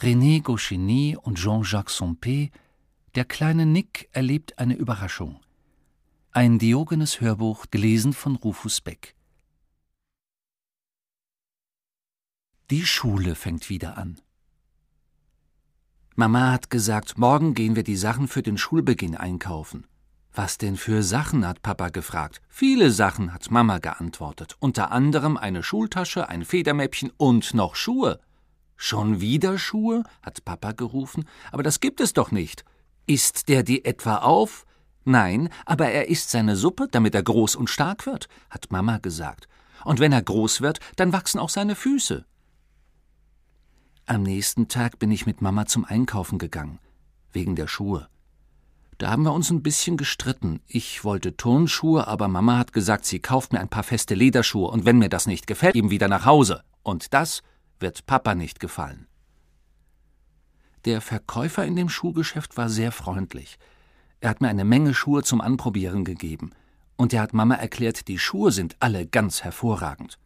René Goscinny und Jean-Jacques Sompé, der kleine Nick erlebt eine Überraschung. Ein Diogenes Hörbuch, gelesen von Rufus Beck. Die Schule fängt wieder an. Mama hat gesagt, morgen gehen wir die Sachen für den Schulbeginn einkaufen. Was denn für Sachen? hat Papa gefragt. Viele Sachen, hat Mama geantwortet. Unter anderem eine Schultasche, ein Federmäppchen und noch Schuhe. Schon wieder Schuhe? hat Papa gerufen. Aber das gibt es doch nicht. Isst der die etwa auf? Nein, aber er isst seine Suppe, damit er groß und stark wird, hat Mama gesagt. Und wenn er groß wird, dann wachsen auch seine Füße. Am nächsten Tag bin ich mit Mama zum Einkaufen gegangen, wegen der Schuhe. Da haben wir uns ein bisschen gestritten. Ich wollte Turnschuhe, aber Mama hat gesagt, sie kauft mir ein paar feste Lederschuhe und wenn mir das nicht gefällt, eben wieder nach Hause. Und das wird Papa nicht gefallen. Der Verkäufer in dem Schuhgeschäft war sehr freundlich. Er hat mir eine Menge Schuhe zum Anprobieren gegeben. Und er hat Mama erklärt, die Schuhe sind alle ganz hervorragend.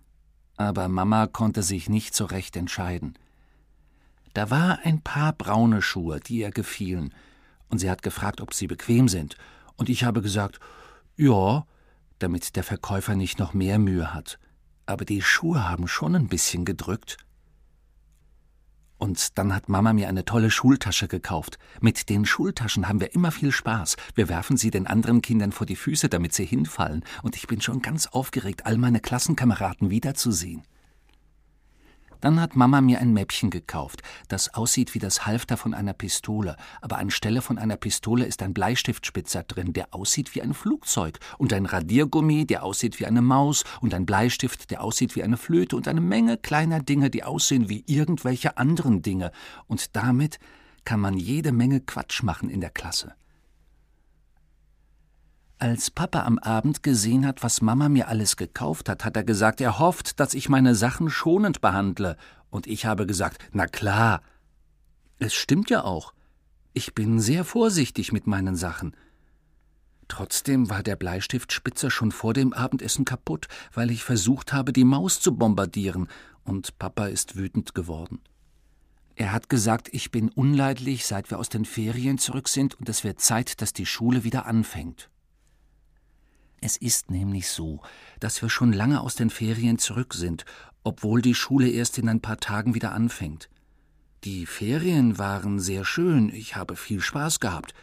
Aber Mama konnte sich nicht so recht entscheiden. Da war ein paar braune Schuhe, die ihr gefielen, und sie hat gefragt, ob sie bequem sind, und ich habe gesagt, ja, damit der Verkäufer nicht noch mehr Mühe hat. Aber die Schuhe haben schon ein bisschen gedrückt. Und dann hat Mama mir eine tolle Schultasche gekauft. Mit den Schultaschen haben wir immer viel Spaß. Wir werfen sie den anderen Kindern vor die Füße, damit sie hinfallen. Und ich bin schon ganz aufgeregt, all meine Klassenkameraden wiederzusehen. Dann hat Mama mir ein Mäppchen gekauft, das aussieht wie das Halfter von einer Pistole, aber anstelle von einer Pistole ist ein Bleistiftspitzer drin, der aussieht wie ein Flugzeug, und ein Radiergummi, der aussieht wie eine Maus, und ein Bleistift, der aussieht wie eine Flöte, und eine Menge kleiner Dinge, die aussehen wie irgendwelche anderen Dinge, und damit kann man jede Menge Quatsch machen in der Klasse. Als Papa am Abend gesehen hat, was Mama mir alles gekauft hat, hat er gesagt, er hofft, dass ich meine Sachen schonend behandle. Und ich habe gesagt, na klar. Es stimmt ja auch. Ich bin sehr vorsichtig mit meinen Sachen. Trotzdem war der Bleistiftspitzer schon vor dem Abendessen kaputt, weil ich versucht habe, die Maus zu bombardieren, und Papa ist wütend geworden. Er hat gesagt, ich bin unleidlich, seit wir aus den Ferien zurück sind, und es wird Zeit, dass die Schule wieder anfängt. Es ist nämlich so, dass wir schon lange aus den Ferien zurück sind, obwohl die Schule erst in ein paar Tagen wieder anfängt. Die Ferien waren sehr schön, ich habe viel Spaß gehabt.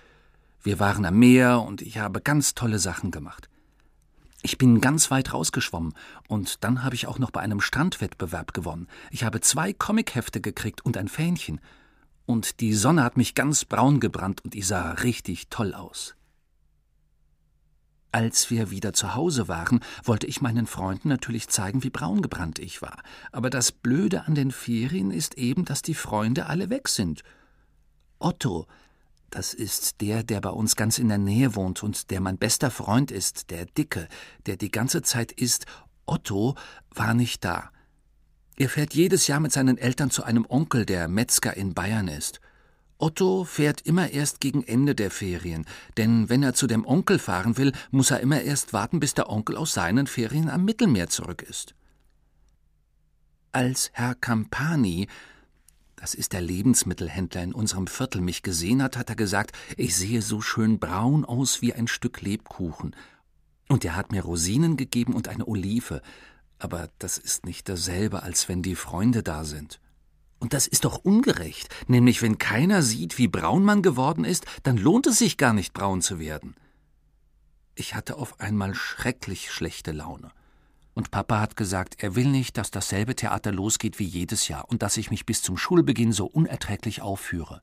Wir waren am Meer und ich habe ganz tolle Sachen gemacht. Ich bin ganz weit rausgeschwommen und dann habe ich auch noch bei einem Strandwettbewerb gewonnen. Ich habe zwei Comichefte gekriegt und ein Fähnchen. Und die Sonne hat mich ganz braun gebrannt und ich sah richtig toll aus. Als wir wieder zu Hause waren, wollte ich meinen Freunden natürlich zeigen, wie braungebrannt ich war. Aber das Blöde an den Ferien ist eben, dass die Freunde alle weg sind. Otto, das ist der, der bei uns ganz in der Nähe wohnt und der mein bester Freund ist, der Dicke, der die ganze Zeit ist, Otto war nicht da. Er fährt jedes Jahr mit seinen Eltern zu einem Onkel, der Metzger in Bayern ist. Otto fährt immer erst gegen Ende der Ferien, denn wenn er zu dem Onkel fahren will, muss er immer erst warten, bis der Onkel aus seinen Ferien am Mittelmeer zurück ist. Als Herr Campani, das ist der Lebensmittelhändler in unserem Viertel, mich gesehen hat, hat er gesagt, ich sehe so schön braun aus wie ein Stück Lebkuchen. Und er hat mir Rosinen gegeben und eine Olive, aber das ist nicht dasselbe, als wenn die Freunde da sind. Und das ist doch ungerecht, nämlich wenn keiner sieht, wie braun man geworden ist, dann lohnt es sich gar nicht braun zu werden. Ich hatte auf einmal schrecklich schlechte Laune. Und Papa hat gesagt, er will nicht, dass dasselbe Theater losgeht wie jedes Jahr und dass ich mich bis zum Schulbeginn so unerträglich aufführe.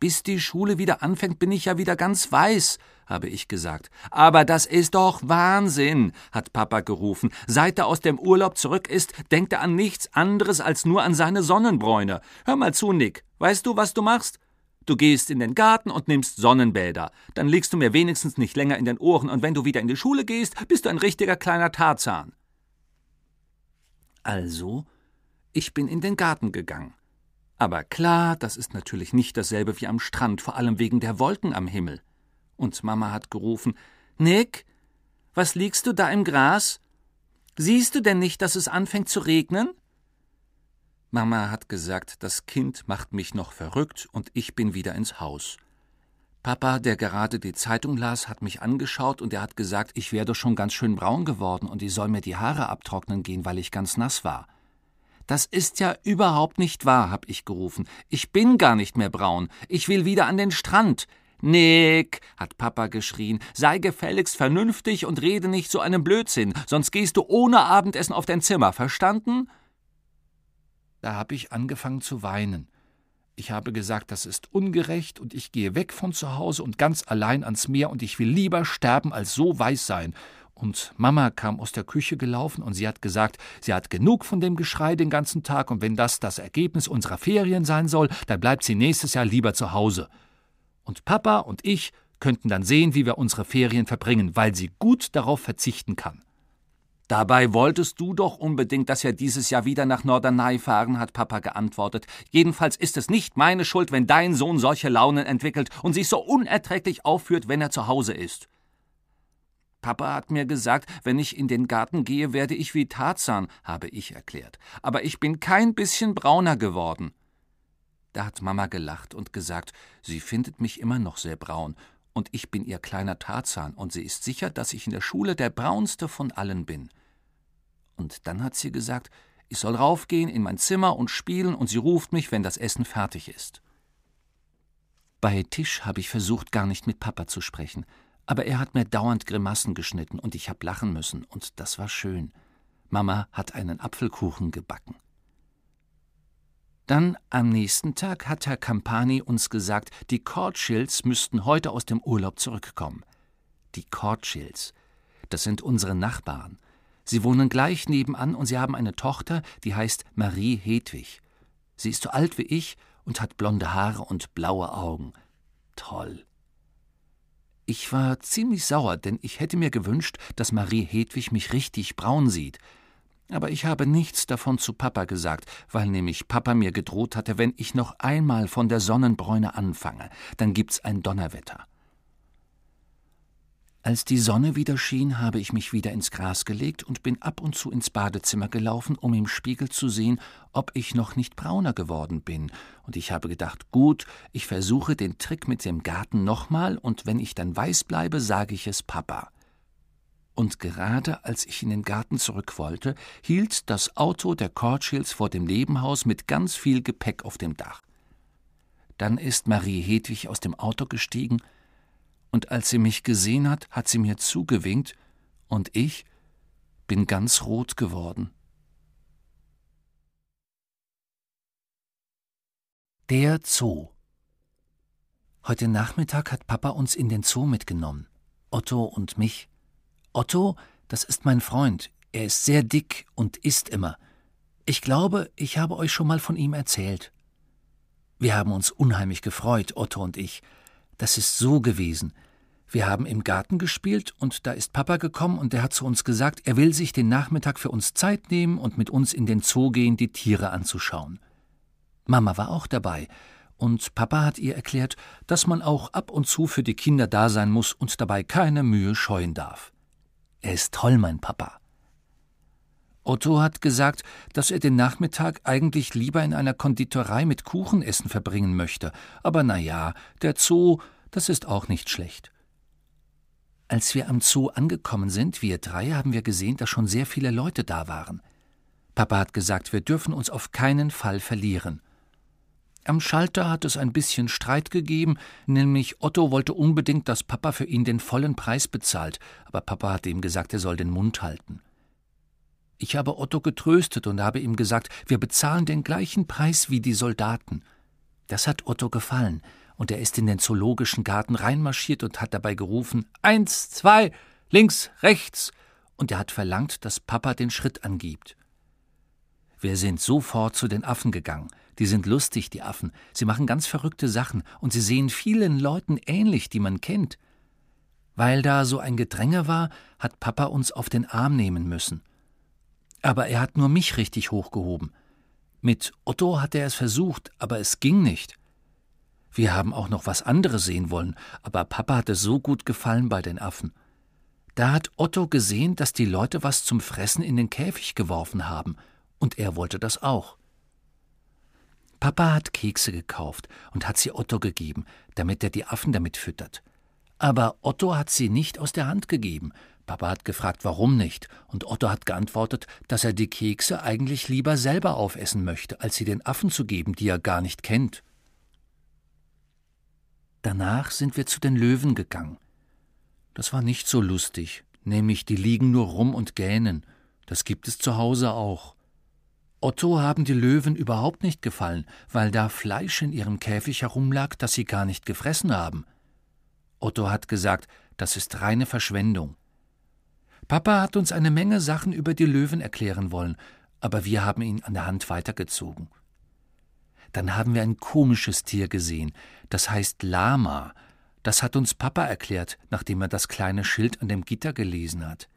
Bis die Schule wieder anfängt, bin ich ja wieder ganz weiß, habe ich gesagt. Aber das ist doch Wahnsinn, hat Papa gerufen. Seit er aus dem Urlaub zurück ist, denkt er an nichts anderes als nur an seine Sonnenbräune. Hör mal zu, Nick. Weißt du, was du machst? Du gehst in den Garten und nimmst Sonnenbäder. Dann liegst du mir wenigstens nicht länger in den Ohren und wenn du wieder in die Schule gehst, bist du ein richtiger kleiner Tarzan. Also, ich bin in den Garten gegangen. Aber klar, das ist natürlich nicht dasselbe wie am Strand, vor allem wegen der Wolken am Himmel. Und Mama hat gerufen Nick, was liegst du da im Gras? Siehst du denn nicht, dass es anfängt zu regnen? Mama hat gesagt, das Kind macht mich noch verrückt und ich bin wieder ins Haus. Papa, der gerade die Zeitung las, hat mich angeschaut und er hat gesagt, ich wäre doch schon ganz schön braun geworden und ich soll mir die Haare abtrocknen gehen, weil ich ganz nass war. Das ist ja überhaupt nicht wahr, hab ich gerufen. Ich bin gar nicht mehr braun. Ich will wieder an den Strand. Nick, hat Papa geschrien, sei gefälligst vernünftig und rede nicht so einem Blödsinn, sonst gehst du ohne Abendessen auf dein Zimmer, verstanden? Da hab ich angefangen zu weinen. Ich habe gesagt, das ist ungerecht und ich gehe weg von zu Hause und ganz allein ans Meer und ich will lieber sterben als so weiß sein. Und Mama kam aus der Küche gelaufen und sie hat gesagt, sie hat genug von dem Geschrei den ganzen Tag und wenn das das Ergebnis unserer Ferien sein soll, dann bleibt sie nächstes Jahr lieber zu Hause. Und Papa und ich könnten dann sehen, wie wir unsere Ferien verbringen, weil sie gut darauf verzichten kann. Dabei wolltest du doch unbedingt, dass wir dieses Jahr wieder nach Norderney fahren, hat Papa geantwortet. Jedenfalls ist es nicht meine Schuld, wenn dein Sohn solche Launen entwickelt und sich so unerträglich aufführt, wenn er zu Hause ist. Papa hat mir gesagt, wenn ich in den Garten gehe, werde ich wie Tarzan, habe ich erklärt. Aber ich bin kein bisschen brauner geworden. Da hat Mama gelacht und gesagt, sie findet mich immer noch sehr braun, und ich bin ihr kleiner Tarzan, und sie ist sicher, dass ich in der Schule der braunste von allen bin. Und dann hat sie gesagt, ich soll raufgehen in mein Zimmer und spielen, und sie ruft mich, wenn das Essen fertig ist. Bei Tisch habe ich versucht, gar nicht mit Papa zu sprechen, aber er hat mir dauernd Grimassen geschnitten, und ich habe lachen müssen, und das war schön. Mama hat einen Apfelkuchen gebacken. Dann am nächsten Tag hat Herr Campani uns gesagt, die Kortschilds müssten heute aus dem Urlaub zurückkommen. Die Kortschilds, das sind unsere Nachbarn. Sie wohnen gleich nebenan und sie haben eine Tochter, die heißt Marie Hedwig. Sie ist so alt wie ich und hat blonde Haare und blaue Augen. Toll. Ich war ziemlich sauer, denn ich hätte mir gewünscht, dass Marie Hedwig mich richtig braun sieht. Aber ich habe nichts davon zu Papa gesagt, weil nämlich Papa mir gedroht hatte, wenn ich noch einmal von der Sonnenbräune anfange, dann gibt's ein Donnerwetter. Als die Sonne wieder schien, habe ich mich wieder ins Gras gelegt und bin ab und zu ins Badezimmer gelaufen, um im Spiegel zu sehen, ob ich noch nicht brauner geworden bin. Und ich habe gedacht, gut, ich versuche den Trick mit dem Garten nochmal, und wenn ich dann weiß bleibe, sage ich es Papa. Und gerade als ich in den Garten zurück wollte, hielt das Auto der Kortschilds vor dem Nebenhaus mit ganz viel Gepäck auf dem Dach. Dann ist Marie Hedwig aus dem Auto gestiegen, und als sie mich gesehen hat, hat sie mir zugewinkt, und ich bin ganz rot geworden. Der Zoo Heute Nachmittag hat Papa uns in den Zoo mitgenommen, Otto und mich. Otto, das ist mein Freund, er ist sehr dick und isst immer. Ich glaube, ich habe euch schon mal von ihm erzählt. Wir haben uns unheimlich gefreut, Otto und ich. Das ist so gewesen. Wir haben im Garten gespielt und da ist Papa gekommen und der hat zu uns gesagt, er will sich den Nachmittag für uns Zeit nehmen und mit uns in den Zoo gehen, die Tiere anzuschauen. Mama war auch dabei und Papa hat ihr erklärt, dass man auch ab und zu für die Kinder da sein muss und dabei keine Mühe scheuen darf. Er ist toll, mein Papa. Otto hat gesagt, dass er den Nachmittag eigentlich lieber in einer Konditorei mit Kuchenessen verbringen möchte, aber na ja, der Zoo, das ist auch nicht schlecht. Als wir am Zoo angekommen sind, wir drei, haben wir gesehen, dass schon sehr viele Leute da waren. Papa hat gesagt, wir dürfen uns auf keinen Fall verlieren. Am Schalter hat es ein bisschen Streit gegeben, nämlich Otto wollte unbedingt, dass Papa für ihn den vollen Preis bezahlt, aber Papa hat ihm gesagt, er soll den Mund halten. Ich habe Otto getröstet und habe ihm gesagt, wir bezahlen den gleichen Preis wie die Soldaten. Das hat Otto gefallen, und er ist in den zoologischen Garten reinmarschiert und hat dabei gerufen Eins, zwei, links, rechts, und er hat verlangt, dass Papa den Schritt angibt. Wir sind sofort zu den Affen gegangen. Die sind lustig, die Affen. Sie machen ganz verrückte Sachen und sie sehen vielen Leuten ähnlich, die man kennt. Weil da so ein Gedränge war, hat Papa uns auf den Arm nehmen müssen. Aber er hat nur mich richtig hochgehoben. Mit Otto hat er es versucht, aber es ging nicht. Wir haben auch noch was anderes sehen wollen, aber Papa hatte so gut gefallen bei den Affen. Da hat Otto gesehen, dass die Leute was zum Fressen in den Käfig geworfen haben, und er wollte das auch. Papa hat Kekse gekauft und hat sie Otto gegeben, damit er die Affen damit füttert. Aber Otto hat sie nicht aus der Hand gegeben. Papa hat gefragt, warum nicht, und Otto hat geantwortet, dass er die Kekse eigentlich lieber selber aufessen möchte, als sie den Affen zu geben, die er gar nicht kennt. Danach sind wir zu den Löwen gegangen. Das war nicht so lustig, nämlich die liegen nur rum und gähnen. Das gibt es zu Hause auch. Otto haben die Löwen überhaupt nicht gefallen, weil da Fleisch in ihrem Käfig herumlag, das sie gar nicht gefressen haben. Otto hat gesagt, das ist reine Verschwendung. Papa hat uns eine Menge Sachen über die Löwen erklären wollen, aber wir haben ihn an der Hand weitergezogen. Dann haben wir ein komisches Tier gesehen, das heißt Lama. Das hat uns Papa erklärt, nachdem er das kleine Schild an dem Gitter gelesen hat.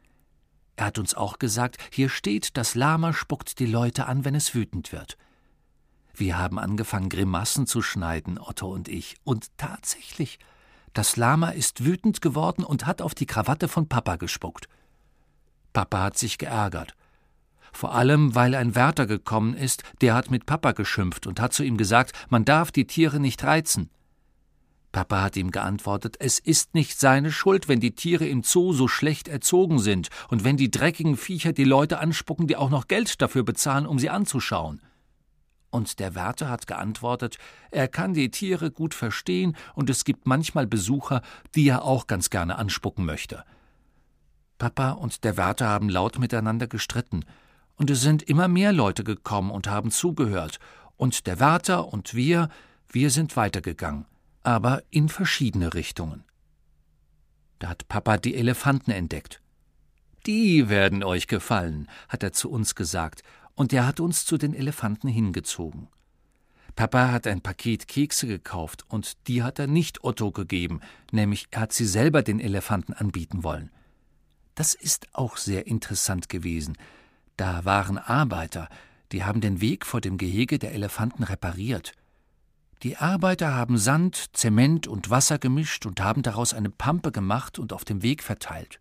Er hat uns auch gesagt, hier steht, das Lama spuckt die Leute an, wenn es wütend wird. Wir haben angefangen, Grimassen zu schneiden, Otto und ich, und tatsächlich, das Lama ist wütend geworden und hat auf die Krawatte von Papa gespuckt. Papa hat sich geärgert. Vor allem, weil ein Wärter gekommen ist, der hat mit Papa geschimpft und hat zu ihm gesagt, man darf die Tiere nicht reizen. Papa hat ihm geantwortet, es ist nicht seine Schuld, wenn die Tiere im Zoo so schlecht erzogen sind und wenn die dreckigen Viecher die Leute anspucken, die auch noch Geld dafür bezahlen, um sie anzuschauen. Und der Wärter hat geantwortet, er kann die Tiere gut verstehen und es gibt manchmal Besucher, die er auch ganz gerne anspucken möchte. Papa und der Wärter haben laut miteinander gestritten, und es sind immer mehr Leute gekommen und haben zugehört, und der Wärter und wir, wir sind weitergegangen aber in verschiedene Richtungen. Da hat Papa die Elefanten entdeckt. Die werden euch gefallen, hat er zu uns gesagt, und er hat uns zu den Elefanten hingezogen. Papa hat ein Paket Kekse gekauft, und die hat er nicht Otto gegeben, nämlich er hat sie selber den Elefanten anbieten wollen. Das ist auch sehr interessant gewesen. Da waren Arbeiter, die haben den Weg vor dem Gehege der Elefanten repariert. Die Arbeiter haben Sand, Zement und Wasser gemischt und haben daraus eine Pampe gemacht und auf dem Weg verteilt.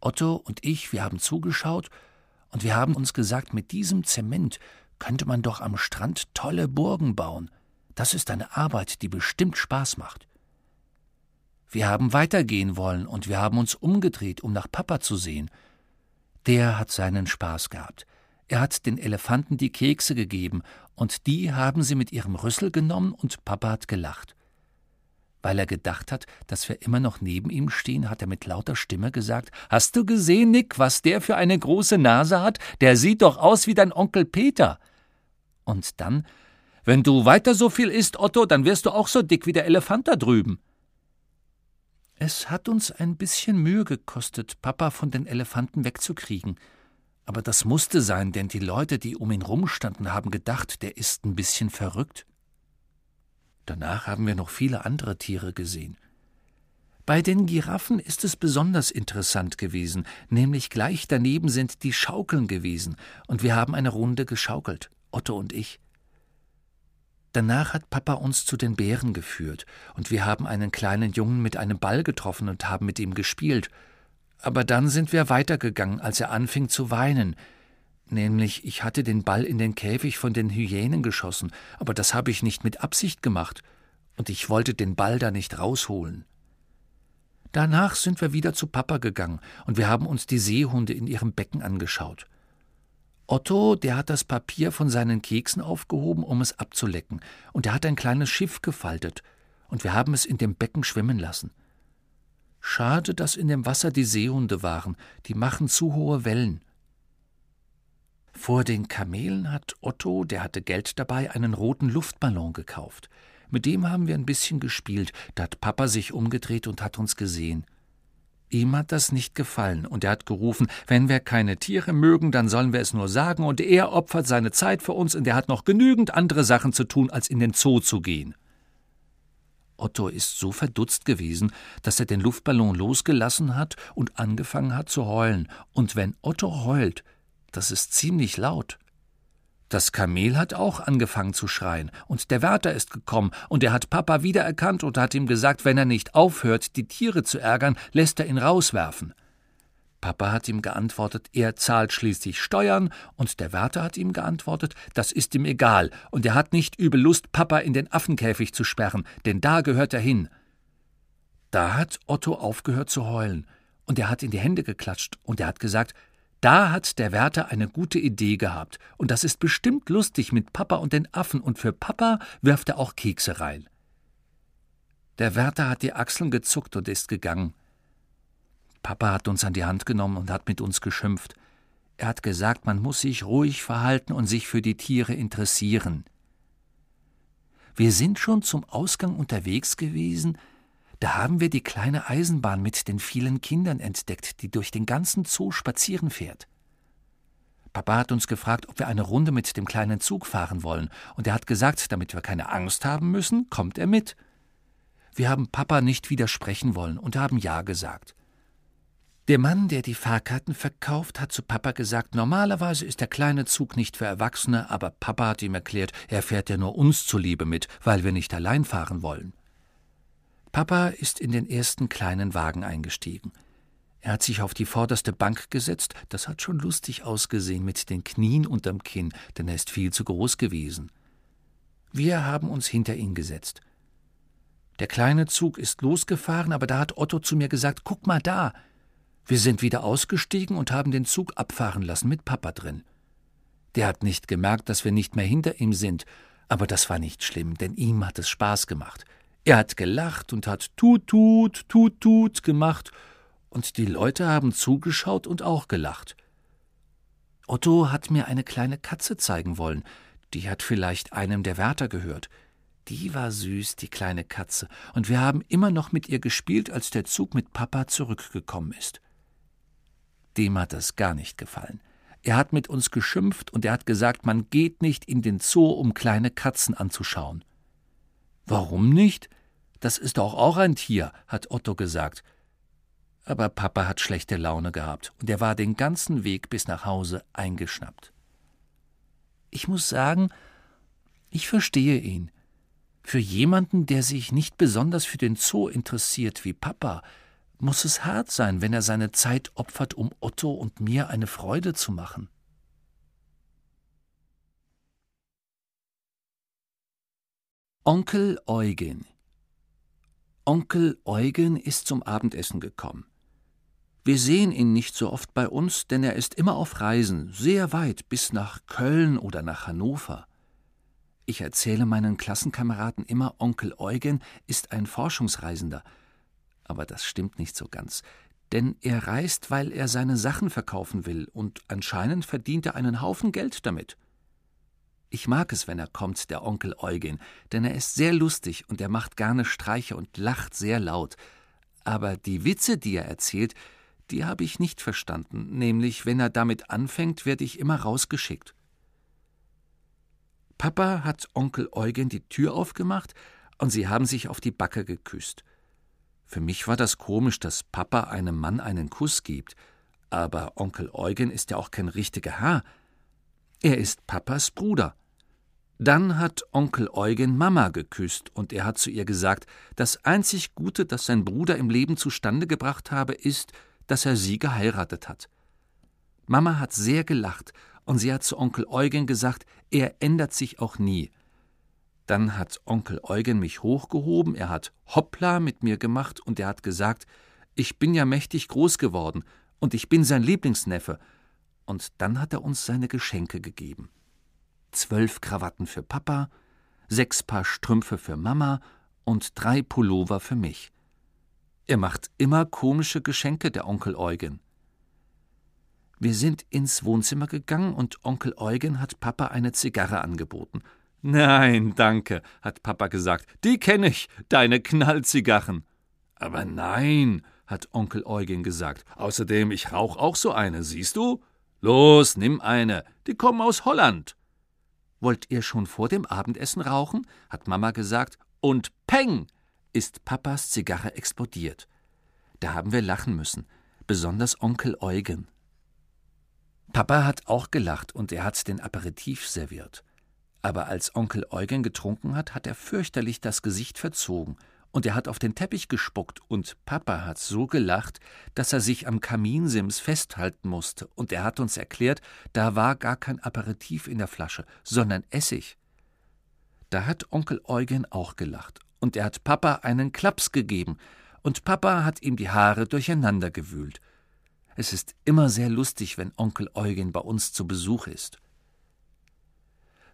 Otto und ich, wir haben zugeschaut und wir haben uns gesagt, mit diesem Zement könnte man doch am Strand tolle Burgen bauen. Das ist eine Arbeit, die bestimmt Spaß macht. Wir haben weitergehen wollen und wir haben uns umgedreht, um nach Papa zu sehen. Der hat seinen Spaß gehabt. Er hat den Elefanten die Kekse gegeben, und die haben sie mit ihrem Rüssel genommen, und Papa hat gelacht. Weil er gedacht hat, dass wir immer noch neben ihm stehen, hat er mit lauter Stimme gesagt Hast du gesehen, Nick, was der für eine große Nase hat? Der sieht doch aus wie dein Onkel Peter. Und dann Wenn du weiter so viel isst, Otto, dann wirst du auch so dick wie der Elefant da drüben. Es hat uns ein bisschen Mühe gekostet, Papa von den Elefanten wegzukriegen. Aber das musste sein, denn die Leute, die um ihn rumstanden, haben gedacht, der ist ein bisschen verrückt. Danach haben wir noch viele andere Tiere gesehen. Bei den Giraffen ist es besonders interessant gewesen, nämlich gleich daneben sind die Schaukeln gewesen, und wir haben eine Runde geschaukelt, Otto und ich. Danach hat Papa uns zu den Bären geführt, und wir haben einen kleinen Jungen mit einem Ball getroffen und haben mit ihm gespielt, aber dann sind wir weitergegangen, als er anfing zu weinen. Nämlich, ich hatte den Ball in den Käfig von den Hyänen geschossen, aber das habe ich nicht mit Absicht gemacht, und ich wollte den Ball da nicht rausholen. Danach sind wir wieder zu Papa gegangen, und wir haben uns die Seehunde in ihrem Becken angeschaut. Otto, der hat das Papier von seinen Keksen aufgehoben, um es abzulecken, und er hat ein kleines Schiff gefaltet, und wir haben es in dem Becken schwimmen lassen. Schade, dass in dem Wasser die Seehunde waren, die machen zu hohe Wellen. Vor den Kamelen hat Otto, der hatte Geld dabei, einen roten Luftballon gekauft. Mit dem haben wir ein bisschen gespielt, da hat Papa sich umgedreht und hat uns gesehen. Ihm hat das nicht gefallen, und er hat gerufen, wenn wir keine Tiere mögen, dann sollen wir es nur sagen, und er opfert seine Zeit für uns, und er hat noch genügend andere Sachen zu tun, als in den Zoo zu gehen. Otto ist so verdutzt gewesen, dass er den Luftballon losgelassen hat und angefangen hat zu heulen. Und wenn Otto heult, das ist ziemlich laut. Das Kamel hat auch angefangen zu schreien, und der Wärter ist gekommen, und er hat Papa wiedererkannt und hat ihm gesagt, wenn er nicht aufhört, die Tiere zu ärgern, lässt er ihn rauswerfen. Papa hat ihm geantwortet, er zahlt schließlich Steuern, und der Wärter hat ihm geantwortet, das ist ihm egal, und er hat nicht übel Lust, Papa in den Affenkäfig zu sperren, denn da gehört er hin. Da hat Otto aufgehört zu heulen, und er hat in die Hände geklatscht, und er hat gesagt, da hat der Wärter eine gute Idee gehabt, und das ist bestimmt lustig mit Papa und den Affen, und für Papa wirft er auch Kekse rein. Der Wärter hat die Achseln gezuckt und ist gegangen. Papa hat uns an die Hand genommen und hat mit uns geschimpft. Er hat gesagt, man muss sich ruhig verhalten und sich für die Tiere interessieren. Wir sind schon zum Ausgang unterwegs gewesen, da haben wir die kleine Eisenbahn mit den vielen Kindern entdeckt, die durch den ganzen Zoo spazieren fährt. Papa hat uns gefragt, ob wir eine Runde mit dem kleinen Zug fahren wollen, und er hat gesagt, damit wir keine Angst haben müssen, kommt er mit. Wir haben Papa nicht widersprechen wollen und haben Ja gesagt. Der Mann, der die Fahrkarten verkauft, hat zu Papa gesagt, normalerweise ist der kleine Zug nicht für Erwachsene, aber Papa hat ihm erklärt, er fährt ja nur uns zuliebe mit, weil wir nicht allein fahren wollen. Papa ist in den ersten kleinen Wagen eingestiegen. Er hat sich auf die vorderste Bank gesetzt, das hat schon lustig ausgesehen mit den Knien unterm Kinn, denn er ist viel zu groß gewesen. Wir haben uns hinter ihn gesetzt. Der kleine Zug ist losgefahren, aber da hat Otto zu mir gesagt, guck mal da, wir sind wieder ausgestiegen und haben den Zug abfahren lassen mit Papa drin. Der hat nicht gemerkt, dass wir nicht mehr hinter ihm sind, aber das war nicht schlimm, denn ihm hat es Spaß gemacht. Er hat gelacht und hat tut tut tut tut gemacht, und die Leute haben zugeschaut und auch gelacht. Otto hat mir eine kleine Katze zeigen wollen, die hat vielleicht einem der Wärter gehört. Die war süß, die kleine Katze, und wir haben immer noch mit ihr gespielt, als der Zug mit Papa zurückgekommen ist. Dem hat das gar nicht gefallen. Er hat mit uns geschimpft und er hat gesagt, man geht nicht in den Zoo, um kleine Katzen anzuschauen. Warum nicht? Das ist doch auch ein Tier, hat Otto gesagt. Aber Papa hat schlechte Laune gehabt und er war den ganzen Weg bis nach Hause eingeschnappt. Ich muss sagen, ich verstehe ihn. Für jemanden, der sich nicht besonders für den Zoo interessiert wie Papa, muss es hart sein, wenn er seine Zeit opfert, um Otto und mir eine Freude zu machen. Onkel Eugen Onkel Eugen ist zum Abendessen gekommen. Wir sehen ihn nicht so oft bei uns, denn er ist immer auf Reisen, sehr weit, bis nach Köln oder nach Hannover. Ich erzähle meinen Klassenkameraden immer, Onkel Eugen ist ein Forschungsreisender, aber das stimmt nicht so ganz. Denn er reist, weil er seine Sachen verkaufen will, und anscheinend verdient er einen Haufen Geld damit. Ich mag es, wenn er kommt, der Onkel Eugen, denn er ist sehr lustig und er macht gerne Streiche und lacht sehr laut. Aber die Witze, die er erzählt, die habe ich nicht verstanden, nämlich wenn er damit anfängt, werde ich immer rausgeschickt. Papa hat Onkel Eugen die Tür aufgemacht und sie haben sich auf die Backe geküsst. Für mich war das komisch, dass Papa einem Mann einen Kuss gibt, aber Onkel Eugen ist ja auch kein richtiger Herr. Er ist Papas Bruder. Dann hat Onkel Eugen Mama geküsst und er hat zu ihr gesagt, das einzig Gute, das sein Bruder im Leben zustande gebracht habe, ist, dass er sie geheiratet hat. Mama hat sehr gelacht und sie hat zu Onkel Eugen gesagt, er ändert sich auch nie. Dann hat Onkel Eugen mich hochgehoben, er hat Hoppla mit mir gemacht und er hat gesagt, ich bin ja mächtig groß geworden und ich bin sein Lieblingsneffe. Und dann hat er uns seine Geschenke gegeben. Zwölf Krawatten für Papa, sechs Paar Strümpfe für Mama und drei Pullover für mich. Er macht immer komische Geschenke, der Onkel Eugen. Wir sind ins Wohnzimmer gegangen und Onkel Eugen hat Papa eine Zigarre angeboten. Nein, danke, hat Papa gesagt. Die kenne ich, deine Knallzigarren. Aber nein, hat Onkel Eugen gesagt. Außerdem, ich rauch auch so eine, siehst du? Los, nimm eine. Die kommen aus Holland. Wollt ihr schon vor dem Abendessen rauchen? hat Mama gesagt. Und peng ist Papas Zigarre explodiert. Da haben wir lachen müssen, besonders Onkel Eugen. Papa hat auch gelacht und er hat den Aperitif serviert aber als Onkel Eugen getrunken hat, hat er fürchterlich das Gesicht verzogen, und er hat auf den Teppich gespuckt, und Papa hat so gelacht, dass er sich am Kaminsims festhalten musste, und er hat uns erklärt, da war gar kein Aperitif in der Flasche, sondern Essig. Da hat Onkel Eugen auch gelacht, und er hat Papa einen Klaps gegeben, und Papa hat ihm die Haare durcheinander gewühlt. Es ist immer sehr lustig, wenn Onkel Eugen bei uns zu Besuch ist.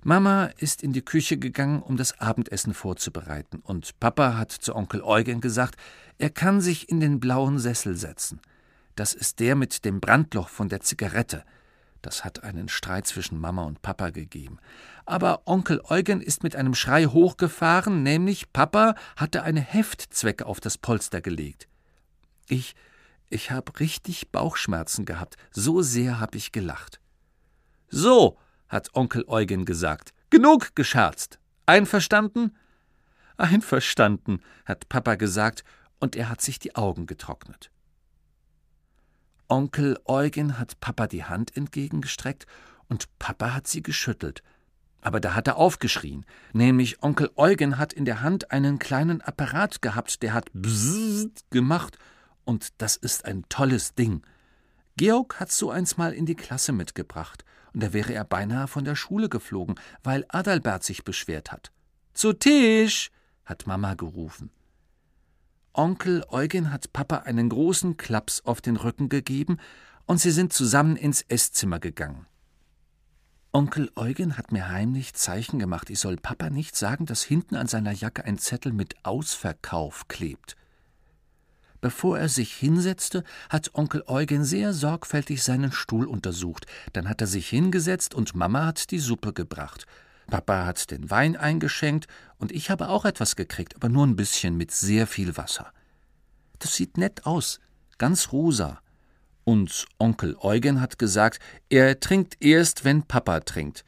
Mama ist in die Küche gegangen, um das Abendessen vorzubereiten, und Papa hat zu Onkel Eugen gesagt, er kann sich in den blauen Sessel setzen. Das ist der mit dem Brandloch von der Zigarette. Das hat einen Streit zwischen Mama und Papa gegeben. Aber Onkel Eugen ist mit einem Schrei hochgefahren, nämlich Papa hatte eine Heftzwecke auf das Polster gelegt. Ich, ich hab richtig Bauchschmerzen gehabt, so sehr hab ich gelacht. So, hat Onkel Eugen gesagt. Genug gescherzt. Einverstanden? Einverstanden, hat Papa gesagt, und er hat sich die Augen getrocknet. Onkel Eugen hat Papa die Hand entgegengestreckt und Papa hat sie geschüttelt. Aber da hat er aufgeschrien, nämlich Onkel Eugen hat in der Hand einen kleinen Apparat gehabt, der hat Bzzzt gemacht, und das ist ein tolles Ding. Georg hat so eins mal in die Klasse mitgebracht, und da wäre er beinahe von der Schule geflogen, weil Adalbert sich beschwert hat. Zu Tisch! hat Mama gerufen. Onkel Eugen hat Papa einen großen Klaps auf den Rücken gegeben, und sie sind zusammen ins Esszimmer gegangen. Onkel Eugen hat mir heimlich Zeichen gemacht, ich soll Papa nicht sagen, dass hinten an seiner Jacke ein Zettel mit Ausverkauf klebt. Bevor er sich hinsetzte, hat Onkel Eugen sehr sorgfältig seinen Stuhl untersucht, dann hat er sich hingesetzt und Mama hat die Suppe gebracht. Papa hat den Wein eingeschenkt und ich habe auch etwas gekriegt, aber nur ein bisschen mit sehr viel Wasser. Das sieht nett aus, ganz rosa. Und Onkel Eugen hat gesagt, er trinkt erst, wenn Papa trinkt.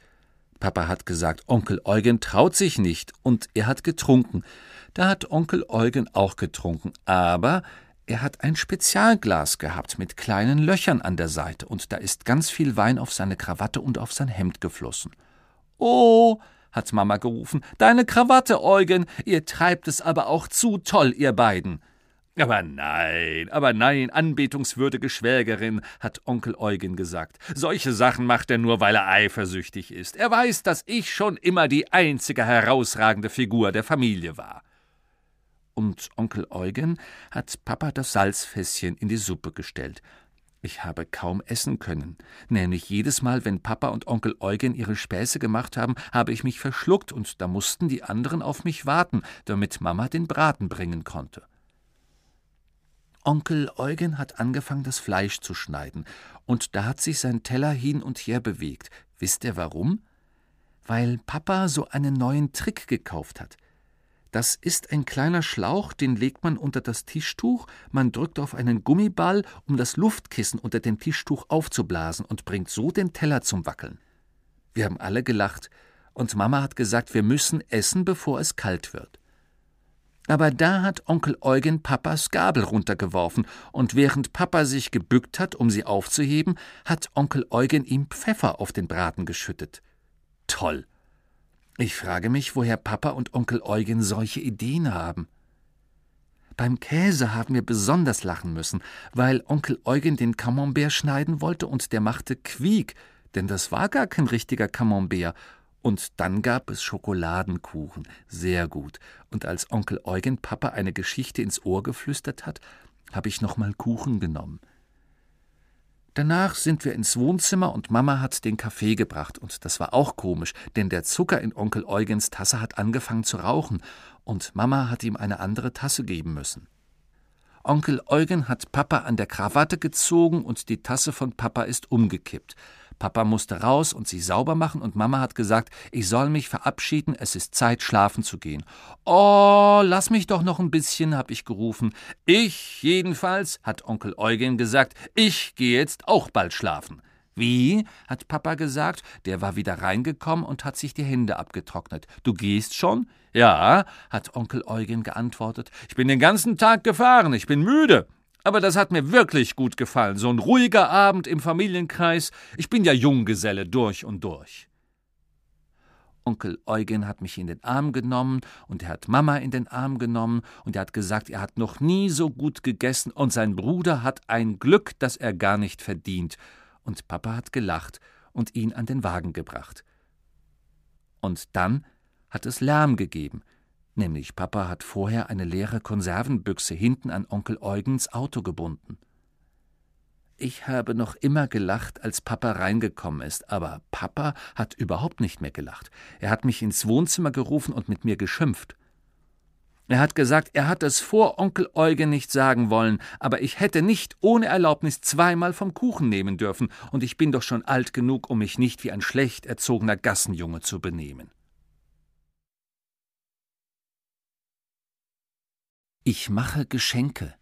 Papa hat gesagt, Onkel Eugen traut sich nicht, und er hat getrunken. Da hat Onkel Eugen auch getrunken, aber er hat ein Spezialglas gehabt mit kleinen Löchern an der Seite, und da ist ganz viel Wein auf seine Krawatte und auf sein Hemd geflossen. Oh, hat Mama gerufen, deine Krawatte, Eugen, ihr treibt es aber auch zu toll, ihr beiden. Aber nein, aber nein, anbetungswürdige Schwägerin, hat Onkel Eugen gesagt. Solche Sachen macht er nur, weil er eifersüchtig ist. Er weiß, dass ich schon immer die einzige herausragende Figur der Familie war. Und Onkel Eugen hat Papa das Salzfässchen in die Suppe gestellt. Ich habe kaum essen können. Nämlich jedes Mal, wenn Papa und Onkel Eugen ihre Späße gemacht haben, habe ich mich verschluckt und da mussten die anderen auf mich warten, damit Mama den Braten bringen konnte. Onkel Eugen hat angefangen, das Fleisch zu schneiden, und da hat sich sein Teller hin und her bewegt. Wisst ihr warum? Weil Papa so einen neuen Trick gekauft hat. Das ist ein kleiner Schlauch, den legt man unter das Tischtuch, man drückt auf einen Gummiball, um das Luftkissen unter dem Tischtuch aufzublasen und bringt so den Teller zum Wackeln. Wir haben alle gelacht, und Mama hat gesagt, wir müssen essen, bevor es kalt wird. Aber da hat Onkel Eugen Papas Gabel runtergeworfen, und während Papa sich gebückt hat, um sie aufzuheben, hat Onkel Eugen ihm Pfeffer auf den Braten geschüttet. Toll! Ich frage mich, woher Papa und Onkel Eugen solche Ideen haben. Beim Käse haben wir besonders lachen müssen, weil Onkel Eugen den Camembert schneiden wollte und der machte Quiek, denn das war gar kein richtiger Camembert, und dann gab es Schokoladenkuchen, sehr gut. Und als Onkel Eugen Papa eine Geschichte ins Ohr geflüstert hat, habe ich nochmal Kuchen genommen. Danach sind wir ins Wohnzimmer und Mama hat den Kaffee gebracht. Und das war auch komisch, denn der Zucker in Onkel Eugens Tasse hat angefangen zu rauchen und Mama hat ihm eine andere Tasse geben müssen. Onkel Eugen hat Papa an der Krawatte gezogen und die Tasse von Papa ist umgekippt. Papa musste raus und sich sauber machen und Mama hat gesagt, ich soll mich verabschieden, es ist Zeit, schlafen zu gehen. Oh, lass mich doch noch ein bisschen, hab ich gerufen. Ich jedenfalls, hat Onkel Eugen gesagt, ich gehe jetzt auch bald schlafen. Wie? hat Papa gesagt. Der war wieder reingekommen und hat sich die Hände abgetrocknet. Du gehst schon? Ja, hat Onkel Eugen geantwortet. Ich bin den ganzen Tag gefahren, ich bin müde. Aber das hat mir wirklich gut gefallen. So ein ruhiger Abend im Familienkreis. Ich bin ja Junggeselle durch und durch. Onkel Eugen hat mich in den Arm genommen und er hat Mama in den Arm genommen und er hat gesagt, er hat noch nie so gut gegessen und sein Bruder hat ein Glück, das er gar nicht verdient. Und Papa hat gelacht und ihn an den Wagen gebracht. Und dann hat es Lärm gegeben, nämlich Papa hat vorher eine leere Konservenbüchse hinten an Onkel Eugens Auto gebunden. Ich habe noch immer gelacht, als Papa reingekommen ist, aber Papa hat überhaupt nicht mehr gelacht. Er hat mich ins Wohnzimmer gerufen und mit mir geschimpft. Er hat gesagt, er hat es vor Onkel Eugen nicht sagen wollen, aber ich hätte nicht ohne Erlaubnis zweimal vom Kuchen nehmen dürfen, und ich bin doch schon alt genug, um mich nicht wie ein schlecht erzogener Gassenjunge zu benehmen. Ich mache Geschenke.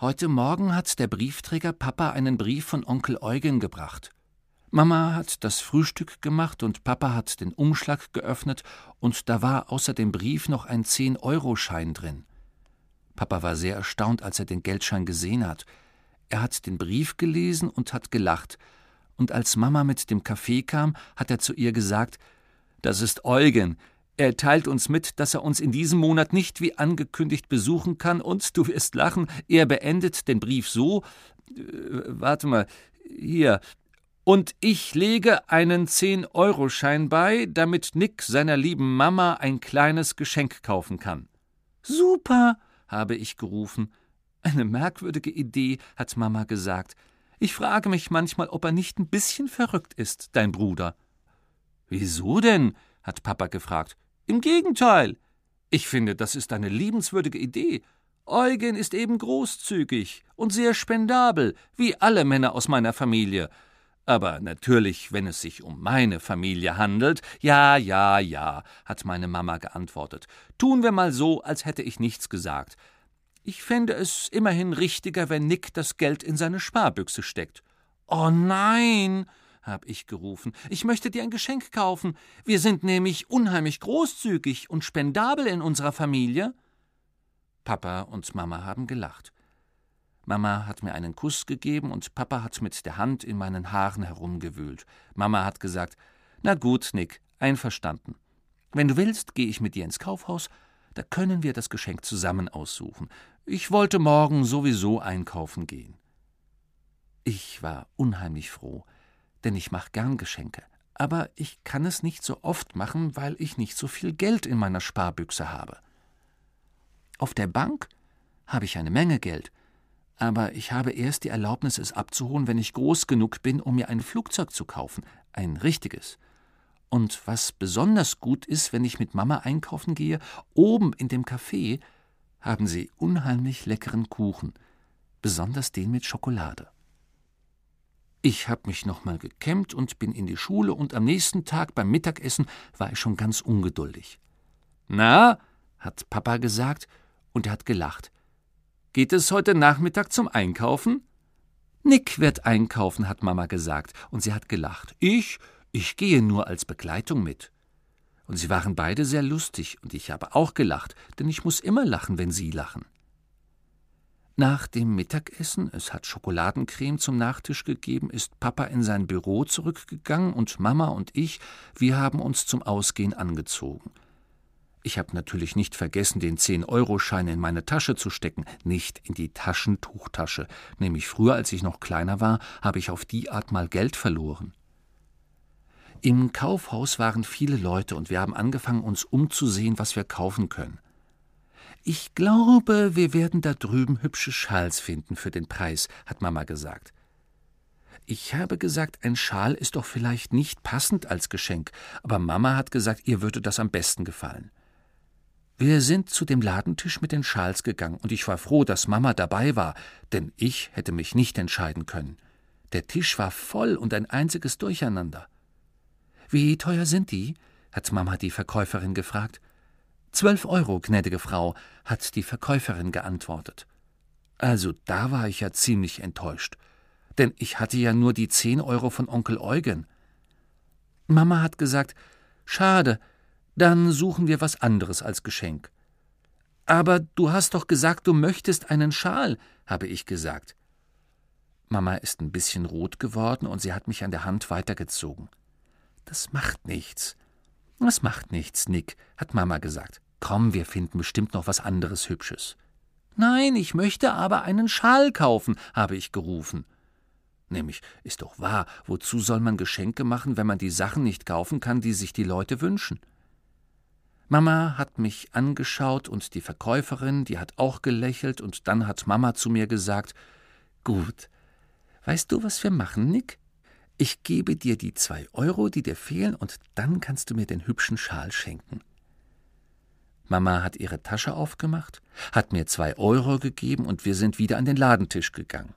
Heute Morgen hat der Briefträger Papa einen Brief von Onkel Eugen gebracht. Mama hat das Frühstück gemacht und Papa hat den Umschlag geöffnet und da war außer dem Brief noch ein Zehn-Euro-Schein drin. Papa war sehr erstaunt, als er den Geldschein gesehen hat. Er hat den Brief gelesen und hat gelacht. Und als Mama mit dem Kaffee kam, hat er zu ihr gesagt: Das ist Eugen, er teilt uns mit, dass er uns in diesem Monat nicht wie angekündigt besuchen kann, und du wirst lachen, er beendet den Brief so äh, warte mal, hier. Und ich lege einen Zehn-Euro-Schein bei, damit Nick seiner lieben Mama ein kleines Geschenk kaufen kann. Super, habe ich gerufen. Eine merkwürdige Idee, hat Mama gesagt. Ich frage mich manchmal, ob er nicht ein bisschen verrückt ist, dein Bruder. Wieso denn? hat Papa gefragt. Im Gegenteil. Ich finde, das ist eine liebenswürdige Idee. Eugen ist eben großzügig und sehr spendabel, wie alle Männer aus meiner Familie. Aber natürlich, wenn es sich um meine Familie handelt, ja, ja, ja, hat meine Mama geantwortet. Tun wir mal so, als hätte ich nichts gesagt. Ich fände es immerhin richtiger, wenn Nick das Geld in seine Sparbüchse steckt. Oh nein, hab ich gerufen. Ich möchte dir ein Geschenk kaufen. Wir sind nämlich unheimlich großzügig und spendabel in unserer Familie. Papa und Mama haben gelacht. Mama hat mir einen Kuss gegeben und Papa hat mit der Hand in meinen Haaren herumgewühlt. Mama hat gesagt: Na gut, Nick, einverstanden. Wenn du willst, gehe ich mit dir ins Kaufhaus, da können wir das Geschenk zusammen aussuchen. Ich wollte morgen sowieso einkaufen gehen. Ich war unheimlich froh denn ich mache gern Geschenke. Aber ich kann es nicht so oft machen, weil ich nicht so viel Geld in meiner Sparbüchse habe. Auf der Bank habe ich eine Menge Geld, aber ich habe erst die Erlaubnis, es abzuholen, wenn ich groß genug bin, um mir ein Flugzeug zu kaufen, ein richtiges. Und was besonders gut ist, wenn ich mit Mama einkaufen gehe, oben in dem Café haben sie unheimlich leckeren Kuchen, besonders den mit Schokolade. Ich habe mich nochmal gekämmt und bin in die Schule, und am nächsten Tag beim Mittagessen war ich schon ganz ungeduldig. Na, hat Papa gesagt, und er hat gelacht. Geht es heute Nachmittag zum Einkaufen? Nick wird einkaufen, hat Mama gesagt, und sie hat gelacht. Ich, ich gehe nur als Begleitung mit. Und sie waren beide sehr lustig, und ich habe auch gelacht, denn ich muss immer lachen, wenn sie lachen. Nach dem Mittagessen, es hat Schokoladencreme zum Nachtisch gegeben, ist Papa in sein Büro zurückgegangen und Mama und ich, wir haben uns zum Ausgehen angezogen. Ich habe natürlich nicht vergessen, den Zehn-Euro-Schein in meine Tasche zu stecken, nicht in die Taschentuchtasche. Nämlich früher, als ich noch kleiner war, habe ich auf die Art mal Geld verloren. Im Kaufhaus waren viele Leute und wir haben angefangen, uns umzusehen, was wir kaufen können. Ich glaube, wir werden da drüben hübsche Schals finden für den Preis, hat Mama gesagt. Ich habe gesagt, ein Schal ist doch vielleicht nicht passend als Geschenk, aber Mama hat gesagt, ihr würde das am besten gefallen. Wir sind zu dem Ladentisch mit den Schals gegangen, und ich war froh, dass Mama dabei war, denn ich hätte mich nicht entscheiden können. Der Tisch war voll und ein einziges Durcheinander. Wie teuer sind die? hat Mama die Verkäuferin gefragt. Zwölf Euro, gnädige Frau, hat die Verkäuferin geantwortet. Also da war ich ja ziemlich enttäuscht, denn ich hatte ja nur die zehn Euro von Onkel Eugen. Mama hat gesagt, schade, dann suchen wir was anderes als Geschenk. Aber du hast doch gesagt, du möchtest einen Schal, habe ich gesagt. Mama ist ein bisschen rot geworden und sie hat mich an der Hand weitergezogen. Das macht nichts. Das macht nichts, Nick, hat Mama gesagt. Komm, wir finden bestimmt noch was anderes Hübsches. Nein, ich möchte aber einen Schal kaufen, habe ich gerufen. Nämlich, ist doch wahr, wozu soll man Geschenke machen, wenn man die Sachen nicht kaufen kann, die sich die Leute wünschen? Mama hat mich angeschaut und die Verkäuferin, die hat auch gelächelt und dann hat Mama zu mir gesagt: Gut, weißt du, was wir machen, Nick? Ich gebe dir die zwei Euro, die dir fehlen, und dann kannst du mir den hübschen Schal schenken. Mama hat ihre Tasche aufgemacht, hat mir zwei Euro gegeben und wir sind wieder an den Ladentisch gegangen.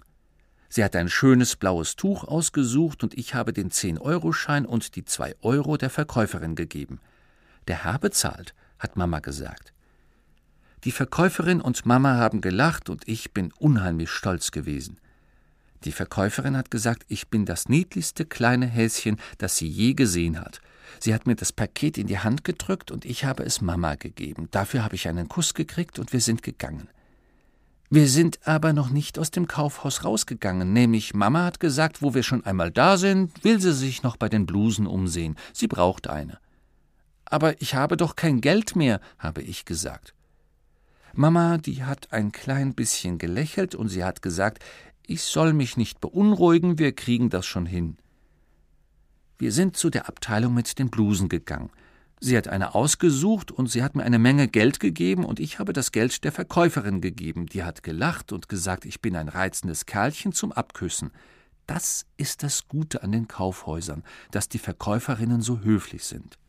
Sie hat ein schönes blaues Tuch ausgesucht und ich habe den Zehn-Euro-Schein und die zwei Euro der Verkäuferin gegeben. Der Herr bezahlt, hat Mama gesagt. Die Verkäuferin und Mama haben gelacht und ich bin unheimlich stolz gewesen. Die Verkäuferin hat gesagt, ich bin das niedlichste kleine Häschen, das sie je gesehen hat. Sie hat mir das Paket in die Hand gedrückt und ich habe es Mama gegeben. Dafür habe ich einen Kuss gekriegt und wir sind gegangen. Wir sind aber noch nicht aus dem Kaufhaus rausgegangen, nämlich Mama hat gesagt, wo wir schon einmal da sind, will sie sich noch bei den Blusen umsehen. Sie braucht eine. Aber ich habe doch kein Geld mehr, habe ich gesagt. Mama, die hat ein klein bisschen gelächelt und sie hat gesagt, ich soll mich nicht beunruhigen, wir kriegen das schon hin. Wir sind zu der Abteilung mit den Blusen gegangen. Sie hat eine ausgesucht und sie hat mir eine Menge Geld gegeben und ich habe das Geld der Verkäuferin gegeben. Die hat gelacht und gesagt, ich bin ein reizendes Kerlchen zum Abküssen. Das ist das Gute an den Kaufhäusern, dass die Verkäuferinnen so höflich sind.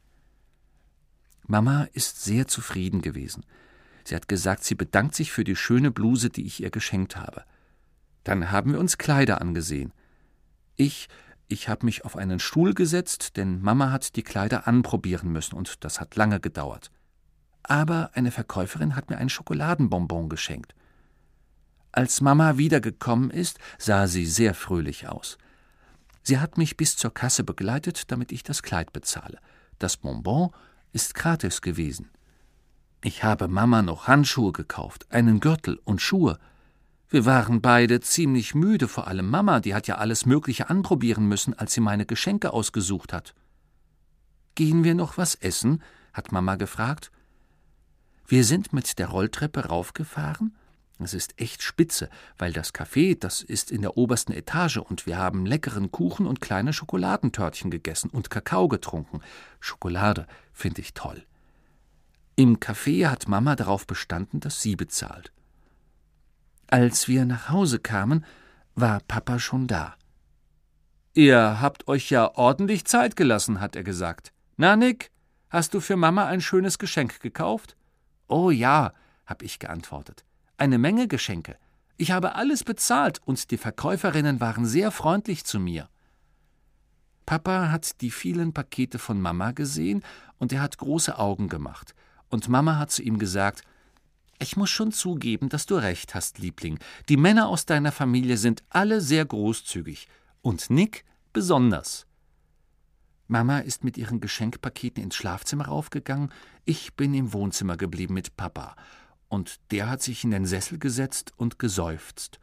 Mama ist sehr zufrieden gewesen. Sie hat gesagt, sie bedankt sich für die schöne Bluse, die ich ihr geschenkt habe. Dann haben wir uns Kleider angesehen. Ich ich habe mich auf einen Stuhl gesetzt, denn Mama hat die Kleider anprobieren müssen, und das hat lange gedauert. Aber eine Verkäuferin hat mir ein Schokoladenbonbon geschenkt. Als Mama wiedergekommen ist, sah sie sehr fröhlich aus. Sie hat mich bis zur Kasse begleitet, damit ich das Kleid bezahle. Das Bonbon ist gratis gewesen. Ich habe Mama noch Handschuhe gekauft, einen Gürtel und Schuhe. Wir waren beide ziemlich müde, vor allem Mama, die hat ja alles Mögliche anprobieren müssen, als sie meine Geschenke ausgesucht hat. Gehen wir noch was essen? hat Mama gefragt. Wir sind mit der Rolltreppe raufgefahren. Es ist echt spitze, weil das Café, das ist in der obersten Etage und wir haben leckeren Kuchen und kleine Schokoladentörtchen gegessen und Kakao getrunken. Schokolade finde ich toll. Im Café hat Mama darauf bestanden, dass sie bezahlt. Als wir nach Hause kamen, war Papa schon da. Ihr habt euch ja ordentlich Zeit gelassen, hat er gesagt. Na, Nick, hast du für Mama ein schönes Geschenk gekauft? Oh ja, hab ich geantwortet. Eine Menge Geschenke. Ich habe alles bezahlt und die Verkäuferinnen waren sehr freundlich zu mir. Papa hat die vielen Pakete von Mama gesehen und er hat große Augen gemacht. Und Mama hat zu ihm gesagt: ich muss schon zugeben, dass du recht hast, Liebling. Die Männer aus deiner Familie sind alle sehr großzügig. Und Nick besonders. Mama ist mit ihren Geschenkpaketen ins Schlafzimmer raufgegangen, ich bin im Wohnzimmer geblieben mit Papa, und der hat sich in den Sessel gesetzt und geseufzt.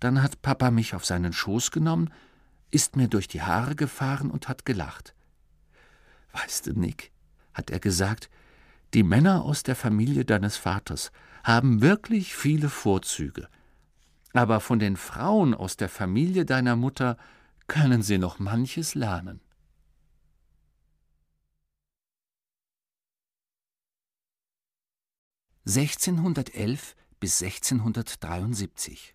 Dann hat Papa mich auf seinen Schoß genommen, ist mir durch die Haare gefahren und hat gelacht. Weißt du, Nick, hat er gesagt, die Männer aus der Familie deines Vaters haben wirklich viele Vorzüge. Aber von den Frauen aus der Familie deiner Mutter können sie noch manches lernen. (1611 bis 1673)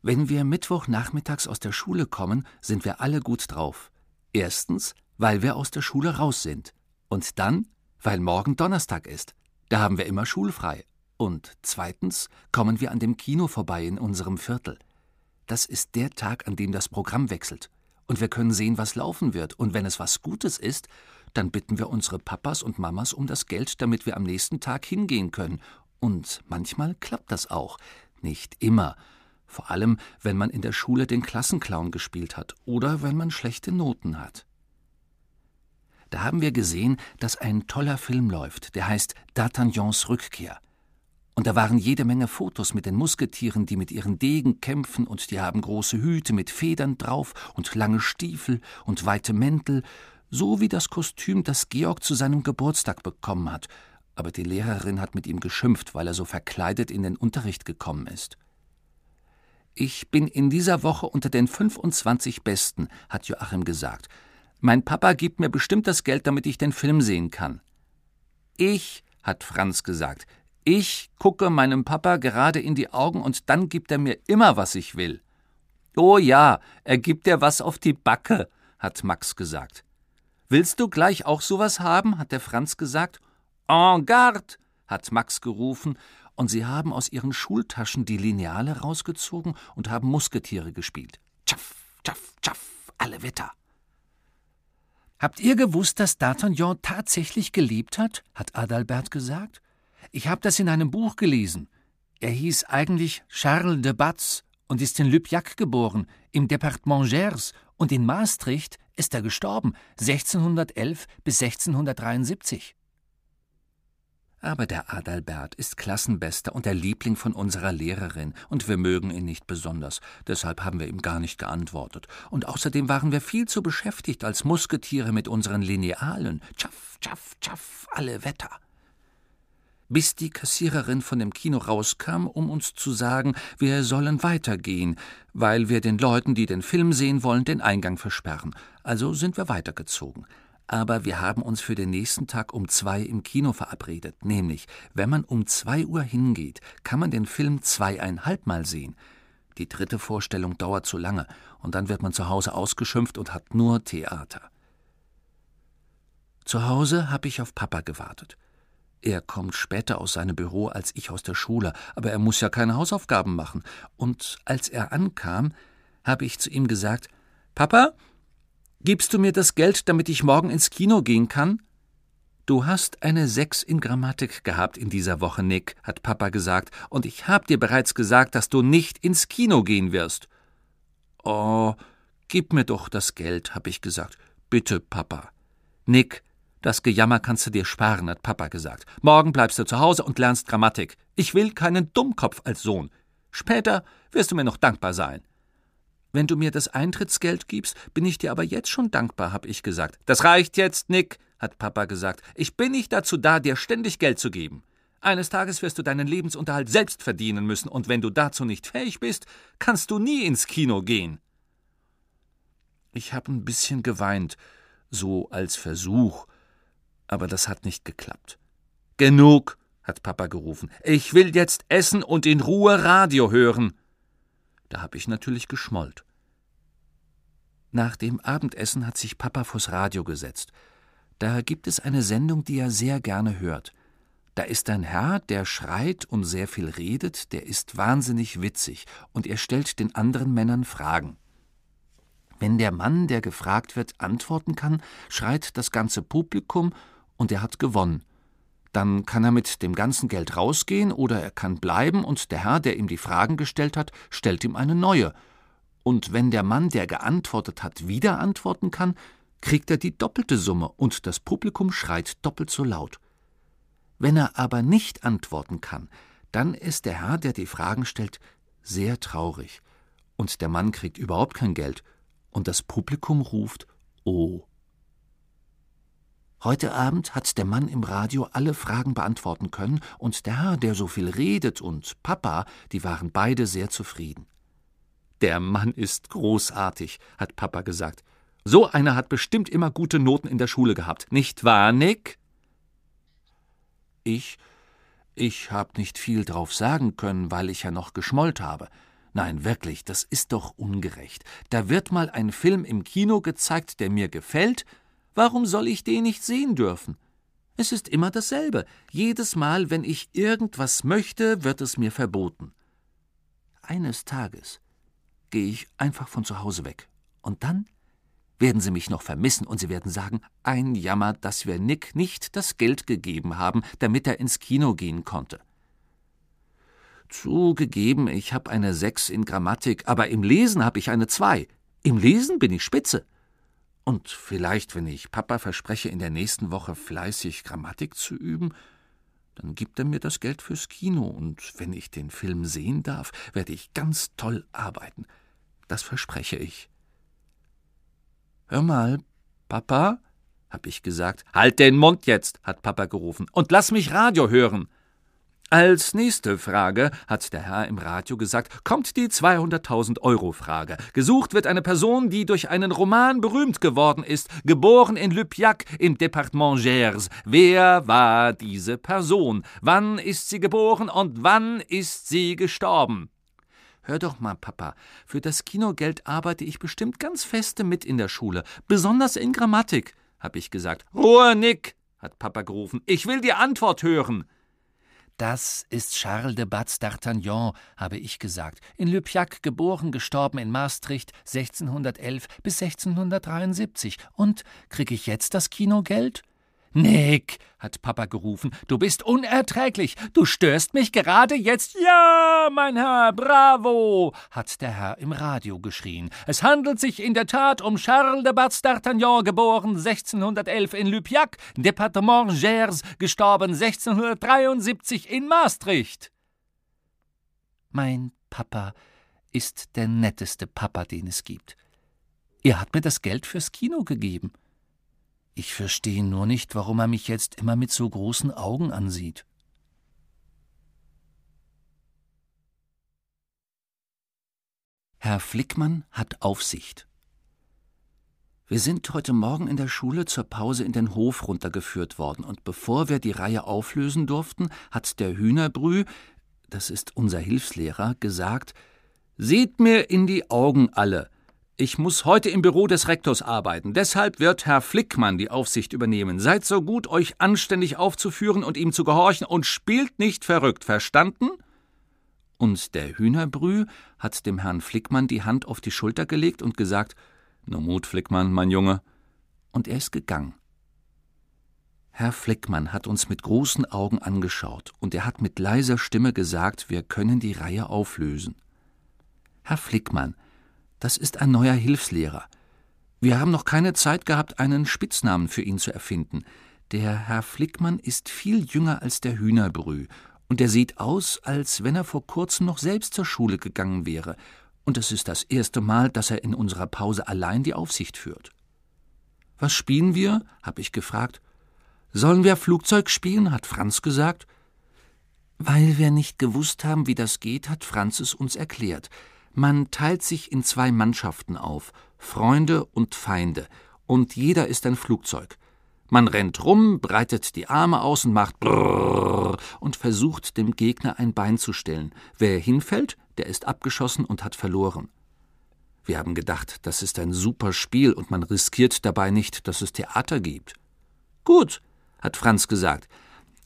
Wenn wir Mittwochnachmittags aus der Schule kommen, sind wir alle gut drauf. Erstens, weil wir aus der Schule raus sind. Und dann, weil morgen Donnerstag ist. Da haben wir immer schulfrei. Und zweitens kommen wir an dem Kino vorbei in unserem Viertel. Das ist der Tag, an dem das Programm wechselt. Und wir können sehen, was laufen wird. Und wenn es was Gutes ist, dann bitten wir unsere Papas und Mamas um das Geld, damit wir am nächsten Tag hingehen können. Und manchmal klappt das auch. Nicht immer. Vor allem, wenn man in der Schule den Klassenclown gespielt hat oder wenn man schlechte Noten hat. Da haben wir gesehen, dass ein toller Film läuft, der heißt D'Artagnans Rückkehr. Und da waren jede Menge Fotos mit den Musketieren, die mit ihren Degen kämpfen, und die haben große Hüte mit Federn drauf und lange Stiefel und weite Mäntel, so wie das Kostüm, das Georg zu seinem Geburtstag bekommen hat. Aber die Lehrerin hat mit ihm geschimpft, weil er so verkleidet in den Unterricht gekommen ist. Ich bin in dieser Woche unter den 25 Besten, hat Joachim gesagt. Mein Papa gibt mir bestimmt das Geld, damit ich den Film sehen kann. Ich, hat Franz gesagt, ich gucke meinem Papa gerade in die Augen und dann gibt er mir immer, was ich will. Oh ja, er gibt dir was auf die Backe, hat Max gesagt. Willst du gleich auch sowas haben? hat der Franz gesagt. En garde, hat Max gerufen, und sie haben aus ihren Schultaschen die Lineale rausgezogen und haben Musketiere gespielt. Tschaff, tschaff, tschaff, alle Wetter. Habt ihr gewusst, dass D'Artagnan tatsächlich gelebt hat? hat Adalbert gesagt. Ich habe das in einem Buch gelesen. Er hieß eigentlich Charles de Batz und ist in Lübjac geboren, im Departement Gers, und in Maastricht ist er gestorben, 1611 bis 1673. Aber der Adalbert ist Klassenbester und der Liebling von unserer Lehrerin, und wir mögen ihn nicht besonders, deshalb haben wir ihm gar nicht geantwortet. Und außerdem waren wir viel zu beschäftigt als Musketiere mit unseren Linealen. Tschaff, tschaff, tschaff, alle Wetter bis die Kassiererin von dem Kino rauskam, um uns zu sagen, wir sollen weitergehen, weil wir den Leuten, die den Film sehen wollen, den Eingang versperren. Also sind wir weitergezogen. Aber wir haben uns für den nächsten Tag um zwei im Kino verabredet, nämlich, wenn man um zwei Uhr hingeht, kann man den Film zweieinhalb Mal sehen. Die dritte Vorstellung dauert zu lange, und dann wird man zu Hause ausgeschimpft und hat nur Theater. Zu Hause habe ich auf Papa gewartet. Er kommt später aus seinem Büro als ich aus der Schule, aber er muss ja keine Hausaufgaben machen. Und als er ankam, habe ich zu ihm gesagt: Papa, gibst du mir das Geld, damit ich morgen ins Kino gehen kann? Du hast eine Sechs in Grammatik gehabt in dieser Woche, Nick, hat Papa gesagt, und ich habe dir bereits gesagt, dass du nicht ins Kino gehen wirst. Oh, gib mir doch das Geld, habe ich gesagt. Bitte, Papa. Nick, das Gejammer kannst du dir sparen, hat Papa gesagt. Morgen bleibst du zu Hause und lernst Grammatik. Ich will keinen Dummkopf als Sohn. Später wirst du mir noch dankbar sein. Wenn du mir das Eintrittsgeld gibst, bin ich dir aber jetzt schon dankbar, hab ich gesagt. Das reicht jetzt, Nick, hat Papa gesagt. Ich bin nicht dazu da, dir ständig Geld zu geben. Eines Tages wirst du deinen Lebensunterhalt selbst verdienen müssen, und wenn du dazu nicht fähig bist, kannst du nie ins Kino gehen. Ich hab ein bisschen geweint, so als Versuch, aber das hat nicht geklappt. Genug, hat Papa gerufen. Ich will jetzt essen und in Ruhe Radio hören. Da hab ich natürlich geschmollt. Nach dem Abendessen hat sich Papa vors Radio gesetzt. Da gibt es eine Sendung, die er sehr gerne hört. Da ist ein Herr, der schreit und sehr viel redet, der ist wahnsinnig witzig, und er stellt den anderen Männern Fragen. Wenn der Mann, der gefragt wird, antworten kann, schreit das ganze Publikum und er hat gewonnen. Dann kann er mit dem ganzen Geld rausgehen oder er kann bleiben und der Herr, der ihm die Fragen gestellt hat, stellt ihm eine neue. Und wenn der Mann, der geantwortet hat, wieder antworten kann, kriegt er die doppelte Summe und das Publikum schreit doppelt so laut. Wenn er aber nicht antworten kann, dann ist der Herr, der die Fragen stellt, sehr traurig. Und der Mann kriegt überhaupt kein Geld. Und das Publikum ruft Oh. Heute Abend hat der Mann im Radio alle Fragen beantworten können, und der Herr, der so viel redet, und Papa, die waren beide sehr zufrieden. Der Mann ist großartig, hat Papa gesagt. So einer hat bestimmt immer gute Noten in der Schule gehabt, nicht wahr, Nick? Ich. Ich hab nicht viel drauf sagen können, weil ich ja noch geschmollt habe. Nein, wirklich, das ist doch ungerecht. Da wird mal ein Film im Kino gezeigt, der mir gefällt, Warum soll ich den nicht sehen dürfen? Es ist immer dasselbe. Jedes Mal, wenn ich irgendwas möchte, wird es mir verboten. Eines Tages gehe ich einfach von zu Hause weg. Und dann werden sie mich noch vermissen und sie werden sagen, ein Jammer, dass wir Nick nicht das Geld gegeben haben, damit er ins Kino gehen konnte. Zugegeben, ich habe eine Sechs in Grammatik, aber im Lesen habe ich eine Zwei. Im Lesen bin ich spitze. Und vielleicht, wenn ich Papa verspreche, in der nächsten Woche fleißig Grammatik zu üben, Dann gibt er mir das Geld fürs Kino, und wenn ich den Film sehen darf, werde ich ganz toll arbeiten. Das verspreche ich. Hör mal, Papa, hab ich gesagt. Halt den Mund jetzt, hat Papa gerufen, und lass mich Radio hören. Als nächste Frage, hat der Herr im Radio gesagt, kommt die 200.000 Euro Frage. Gesucht wird eine Person, die durch einen Roman berühmt geworden ist, geboren in Lupiac im Departement Gers. Wer war diese Person? Wann ist sie geboren und wann ist sie gestorben? Hör doch mal, Papa, für das Kinogeld arbeite ich bestimmt ganz feste mit in der Schule, besonders in Grammatik, hab ich gesagt. Ruhe, Nick, hat Papa gerufen. Ich will die Antwort hören. Das ist Charles de Batz d'Artagnan, habe ich gesagt. In Le Piac geboren, gestorben in Maastricht 1611 bis 1673. Und krieg ich jetzt das Kinogeld? Nick, hat Papa gerufen, du bist unerträglich. Du störst mich gerade jetzt. Ja, mein Herr, bravo, hat der Herr im Radio geschrien. Es handelt sich in der Tat um Charles de Batz d'Artagnan, geboren 1611 in Lupiac, Departement Gers, gestorben 1673 in Maastricht. Mein Papa ist der netteste Papa, den es gibt. Er hat mir das Geld fürs Kino gegeben. Ich verstehe nur nicht, warum er mich jetzt immer mit so großen Augen ansieht. Herr Flickmann hat Aufsicht. Wir sind heute Morgen in der Schule zur Pause in den Hof runtergeführt worden, und bevor wir die Reihe auflösen durften, hat der Hühnerbrü, das ist unser Hilfslehrer, gesagt Seht mir in die Augen alle, ich muss heute im Büro des Rektors arbeiten. Deshalb wird Herr Flickmann die Aufsicht übernehmen. Seid so gut, euch anständig aufzuführen und ihm zu gehorchen und spielt nicht verrückt, verstanden? Und der Hühnerbrü hat dem Herrn Flickmann die Hand auf die Schulter gelegt und gesagt: Nur Mut, Flickmann, mein Junge. Und er ist gegangen. Herr Flickmann hat uns mit großen Augen angeschaut und er hat mit leiser Stimme gesagt, wir können die Reihe auflösen. Herr Flickmann, das ist ein neuer Hilfslehrer. Wir haben noch keine Zeit gehabt, einen Spitznamen für ihn zu erfinden. Der Herr Flickmann ist viel jünger als der Hühnerbrü, und er sieht aus, als wenn er vor kurzem noch selbst zur Schule gegangen wäre, und es ist das erste Mal, dass er in unserer Pause allein die Aufsicht führt. Was spielen wir? habe ich gefragt. Sollen wir Flugzeug spielen? hat Franz gesagt. Weil wir nicht gewusst haben, wie das geht, hat Franz es uns erklärt. Man teilt sich in zwei Mannschaften auf, Freunde und Feinde, und jeder ist ein Flugzeug. Man rennt rum, breitet die Arme aus und macht Brrrr und versucht dem Gegner ein Bein zu stellen. Wer hinfällt, der ist abgeschossen und hat verloren. Wir haben gedacht, das ist ein super Spiel und man riskiert dabei nicht, dass es Theater gibt. Gut, hat Franz gesagt,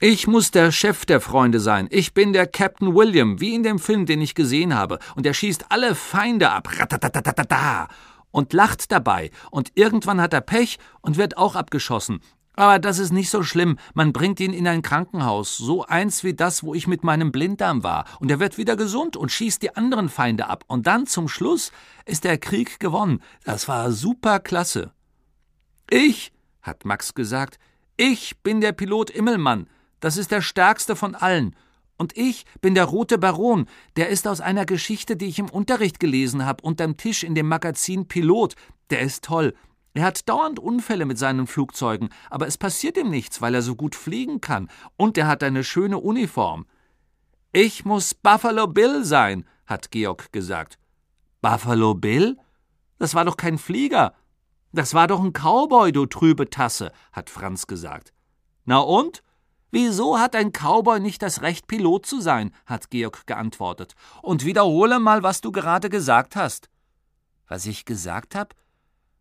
ich muss der Chef der Freunde sein. Ich bin der Captain William, wie in dem Film, den ich gesehen habe. Und er schießt alle Feinde ab. Ratatatatata. Und lacht dabei. Und irgendwann hat er Pech und wird auch abgeschossen. Aber das ist nicht so schlimm. Man bringt ihn in ein Krankenhaus. So eins wie das, wo ich mit meinem Blinddarm war. Und er wird wieder gesund und schießt die anderen Feinde ab. Und dann zum Schluss ist der Krieg gewonnen. Das war super klasse. Ich, hat Max gesagt, ich bin der Pilot Immelmann. Das ist der stärkste von allen. Und ich bin der rote Baron, der ist aus einer Geschichte, die ich im Unterricht gelesen habe, unterm Tisch in dem Magazin Pilot. Der ist toll. Er hat dauernd Unfälle mit seinen Flugzeugen, aber es passiert ihm nichts, weil er so gut fliegen kann. Und er hat eine schöne Uniform. Ich muss Buffalo Bill sein, hat Georg gesagt. Buffalo Bill? Das war doch kein Flieger. Das war doch ein Cowboy, du trübe Tasse, hat Franz gesagt. Na und? Wieso hat ein Cowboy nicht das Recht, Pilot zu sein? hat Georg geantwortet. Und wiederhole mal, was du gerade gesagt hast. Was ich gesagt hab?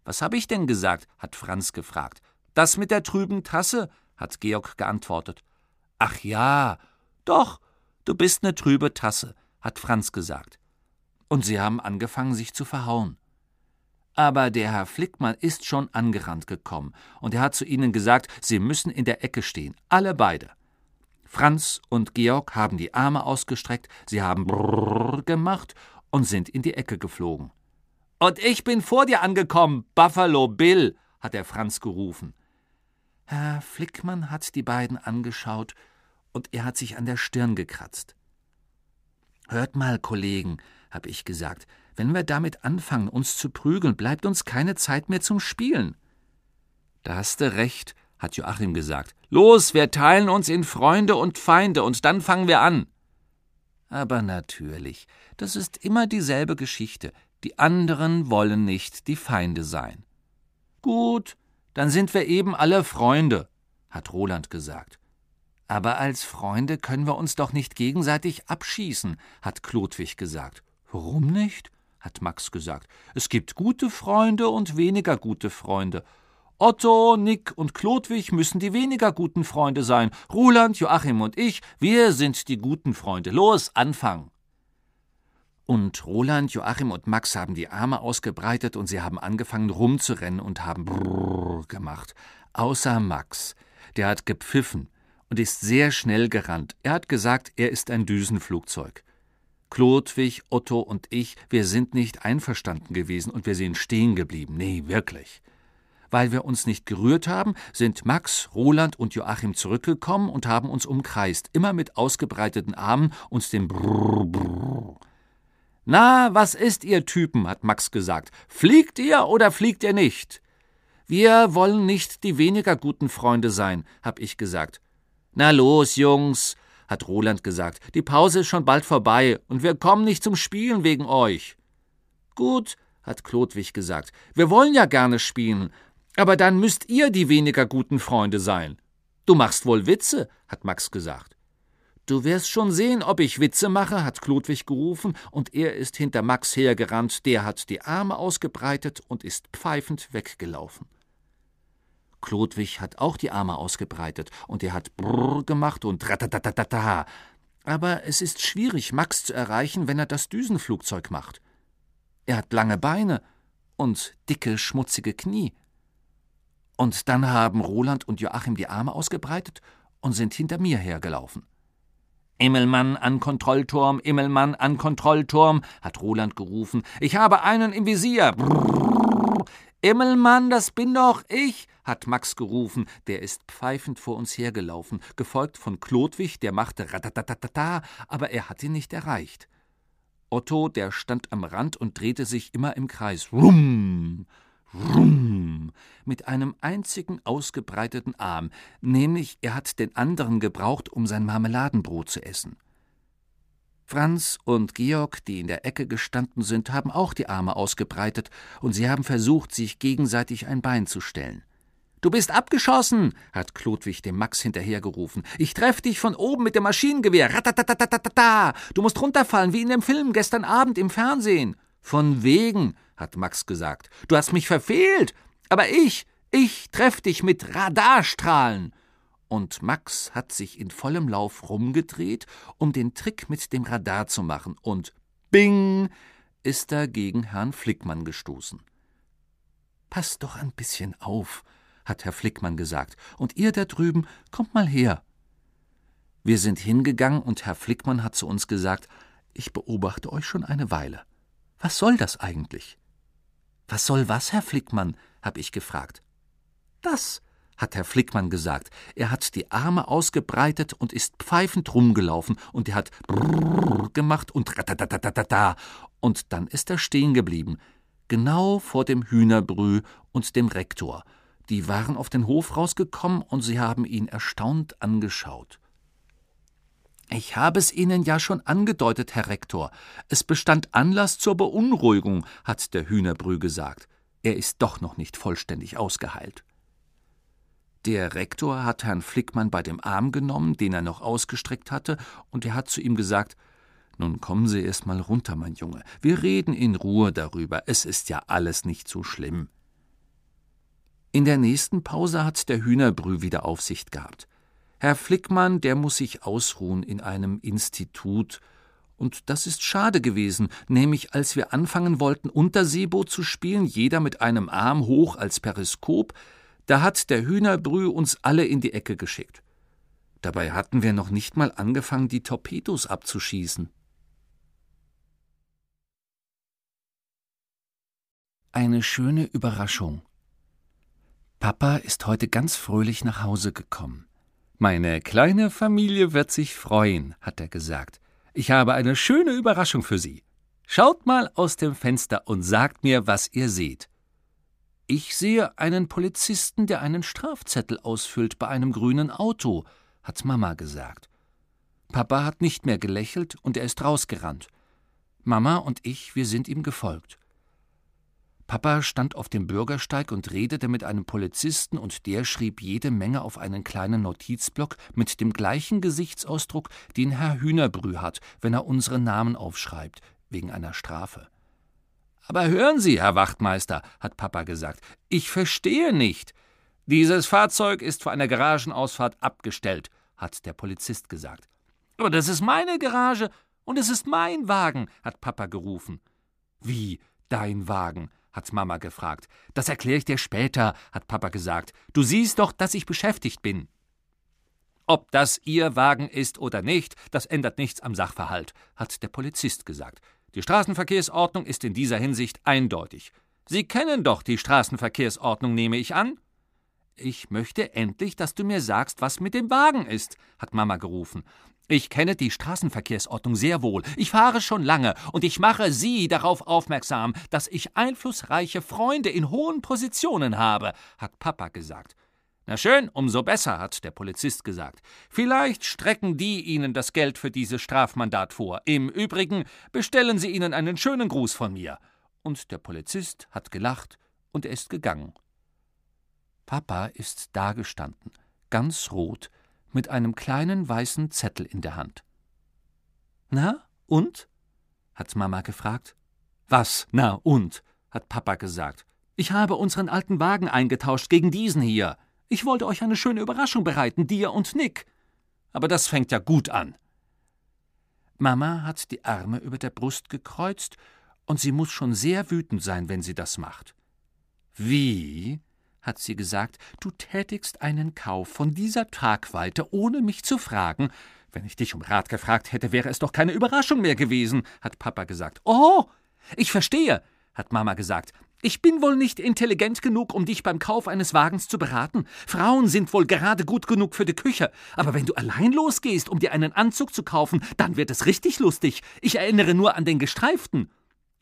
Was hab ich denn gesagt? hat Franz gefragt. Das mit der trüben Tasse, hat Georg geantwortet. Ach ja, doch, du bist ne trübe Tasse, hat Franz gesagt. Und sie haben angefangen, sich zu verhauen. Aber der Herr Flickmann ist schon angerannt gekommen, und er hat zu ihnen gesagt, sie müssen in der Ecke stehen, alle beide. Franz und Georg haben die Arme ausgestreckt, sie haben Brrrr gemacht und sind in die Ecke geflogen. Und ich bin vor dir angekommen, Buffalo Bill, hat der Franz gerufen. Herr Flickmann hat die beiden angeschaut und er hat sich an der Stirn gekratzt. Hört mal, Kollegen, hab ich gesagt, wenn wir damit anfangen, uns zu prügeln, bleibt uns keine Zeit mehr zum Spielen. Da hast du recht, hat Joachim gesagt. Los, wir teilen uns in Freunde und Feinde, und dann fangen wir an. Aber natürlich, das ist immer dieselbe Geschichte. Die anderen wollen nicht die Feinde sein. Gut, dann sind wir eben alle Freunde, hat Roland gesagt. Aber als Freunde können wir uns doch nicht gegenseitig abschießen, hat Klodwig gesagt. Warum nicht? Hat Max gesagt. Es gibt gute Freunde und weniger gute Freunde. Otto, Nick und Klodwig müssen die weniger guten Freunde sein. Roland, Joachim und ich, wir sind die guten Freunde. Los, Anfang! Und Roland, Joachim und Max haben die Arme ausgebreitet und sie haben angefangen rumzurennen und haben Brrr gemacht. Außer Max. Der hat gepfiffen und ist sehr schnell gerannt. Er hat gesagt, er ist ein Düsenflugzeug. Klodwig, Otto und ich, wir sind nicht einverstanden gewesen und wir sind stehen geblieben. Nee, wirklich. Weil wir uns nicht gerührt haben, sind Max, Roland und Joachim zurückgekommen und haben uns umkreist, immer mit ausgebreiteten Armen und dem Brrr, Brrr. Na, was ist ihr Typen? hat Max gesagt. Fliegt ihr oder fliegt ihr nicht? Wir wollen nicht die weniger guten Freunde sein, hab ich gesagt. Na los, Jungs, hat Roland gesagt. Die Pause ist schon bald vorbei und wir kommen nicht zum Spielen wegen euch. Gut, hat Klodwig gesagt. Wir wollen ja gerne spielen, aber dann müsst ihr die weniger guten Freunde sein. Du machst wohl Witze, hat Max gesagt. Du wirst schon sehen, ob ich Witze mache, hat Klodwig gerufen, und er ist hinter Max hergerannt, der hat die Arme ausgebreitet und ist pfeifend weggelaufen. Klodwig hat auch die Arme ausgebreitet, und er hat Brrr gemacht und Ratatatatata. Aber es ist schwierig, Max zu erreichen, wenn er das Düsenflugzeug macht. Er hat lange Beine und dicke, schmutzige Knie. Und dann haben Roland und Joachim die Arme ausgebreitet und sind hinter mir hergelaufen. Immelmann an Kontrollturm, Immelmann an Kontrollturm, hat Roland gerufen. Ich habe einen im Visier. Brrr. Immelmann, das bin doch ich, hat Max gerufen. Der ist pfeifend vor uns hergelaufen, gefolgt von Klodwig, der machte ratatatata, aber er hat ihn nicht erreicht. Otto, der stand am Rand und drehte sich immer im Kreis. Rum, Rum, mit einem einzigen ausgebreiteten Arm, nämlich er hat den anderen gebraucht, um sein Marmeladenbrot zu essen. Franz und Georg, die in der Ecke gestanden sind, haben auch die Arme ausgebreitet, und sie haben versucht, sich gegenseitig ein Bein zu stellen. Du bist abgeschossen, hat Klodwig dem Max hinterhergerufen. Ich treff dich von oben mit dem Maschinengewehr. Ratatatatata. Du musst runterfallen, wie in dem Film gestern Abend im Fernsehen. Von wegen, hat Max gesagt. Du hast mich verfehlt, aber ich, ich treff dich mit Radarstrahlen. Und Max hat sich in vollem Lauf rumgedreht, um den Trick mit dem Radar zu machen, und bing ist er gegen Herrn Flickmann gestoßen. Pass doch ein bisschen auf, hat Herr Flickmann gesagt, und ihr da drüben, kommt mal her. Wir sind hingegangen, und Herr Flickmann hat zu uns gesagt, ich beobachte euch schon eine Weile. Was soll das eigentlich? Was soll was, Herr Flickmann? hab ich gefragt. Das, hat Herr Flickmann gesagt. Er hat die Arme ausgebreitet und ist pfeifend rumgelaufen und er hat brrr gemacht und ratatatatata und dann ist er stehen geblieben, genau vor dem Hühnerbrü und dem Rektor. Die waren auf den Hof rausgekommen und sie haben ihn erstaunt angeschaut. Ich habe es Ihnen ja schon angedeutet, Herr Rektor. Es bestand Anlass zur Beunruhigung, hat der Hühnerbrü gesagt. Er ist doch noch nicht vollständig ausgeheilt. Der Rektor hat Herrn Flickmann bei dem Arm genommen, den er noch ausgestreckt hatte, und er hat zu ihm gesagt Nun kommen Sie erst mal runter, mein Junge. Wir reden in Ruhe darüber. Es ist ja alles nicht so schlimm. In der nächsten Pause hat der Hühnerbrü wieder Aufsicht gehabt. Herr Flickmann, der muss sich ausruhen in einem Institut. Und das ist schade gewesen, nämlich als wir anfangen wollten, Unterseeboot zu spielen, jeder mit einem Arm hoch als Periskop, da hat der Hühnerbrü uns alle in die Ecke geschickt. Dabei hatten wir noch nicht mal angefangen, die Torpedos abzuschießen. Eine schöne Überraschung. Papa ist heute ganz fröhlich nach Hause gekommen. Meine kleine Familie wird sich freuen, hat er gesagt. Ich habe eine schöne Überraschung für Sie. Schaut mal aus dem Fenster und sagt mir, was ihr seht. Ich sehe einen Polizisten, der einen Strafzettel ausfüllt bei einem grünen Auto, hat Mama gesagt. Papa hat nicht mehr gelächelt und er ist rausgerannt. Mama und ich, wir sind ihm gefolgt. Papa stand auf dem Bürgersteig und redete mit einem Polizisten, und der schrieb jede Menge auf einen kleinen Notizblock mit dem gleichen Gesichtsausdruck, den Herr Hühnerbrü hat, wenn er unsere Namen aufschreibt, wegen einer Strafe. Aber hören Sie, Herr Wachtmeister, hat Papa gesagt, ich verstehe nicht. Dieses Fahrzeug ist vor einer Garagenausfahrt abgestellt, hat der Polizist gesagt. Aber das ist meine Garage und es ist mein Wagen, hat Papa gerufen. Wie dein Wagen? hat Mama gefragt. Das erkläre ich dir später, hat Papa gesagt. Du siehst doch, dass ich beschäftigt bin. Ob das Ihr Wagen ist oder nicht, das ändert nichts am Sachverhalt, hat der Polizist gesagt. Die Straßenverkehrsordnung ist in dieser Hinsicht eindeutig. Sie kennen doch die Straßenverkehrsordnung, nehme ich an? Ich möchte endlich, dass du mir sagst, was mit dem Wagen ist, hat Mama gerufen. Ich kenne die Straßenverkehrsordnung sehr wohl. Ich fahre schon lange und ich mache Sie darauf aufmerksam, dass ich einflussreiche Freunde in hohen Positionen habe, hat Papa gesagt. Na schön, umso besser, hat der Polizist gesagt. Vielleicht strecken die Ihnen das Geld für dieses Strafmandat vor. Im Übrigen bestellen Sie ihnen einen schönen Gruß von mir. Und der Polizist hat gelacht und er ist gegangen. Papa ist dagestanden, ganz rot, mit einem kleinen weißen Zettel in der Hand. Na, und? hat Mama gefragt. Was, na und? hat Papa gesagt. Ich habe unseren alten Wagen eingetauscht gegen diesen hier. Ich wollte euch eine schöne Überraschung bereiten, dir und Nick. Aber das fängt ja gut an. Mama hat die Arme über der Brust gekreuzt, und sie muss schon sehr wütend sein, wenn sie das macht. Wie? hat sie gesagt, du tätigst einen Kauf von dieser Tragweite, ohne mich zu fragen. Wenn ich dich um Rat gefragt hätte, wäre es doch keine Überraschung mehr gewesen, hat Papa gesagt. Oh, ich verstehe, hat Mama gesagt. Ich bin wohl nicht intelligent genug, um dich beim Kauf eines Wagens zu beraten. Frauen sind wohl gerade gut genug für die Küche. Aber wenn du allein losgehst, um dir einen Anzug zu kaufen, dann wird es richtig lustig. Ich erinnere nur an den gestreiften.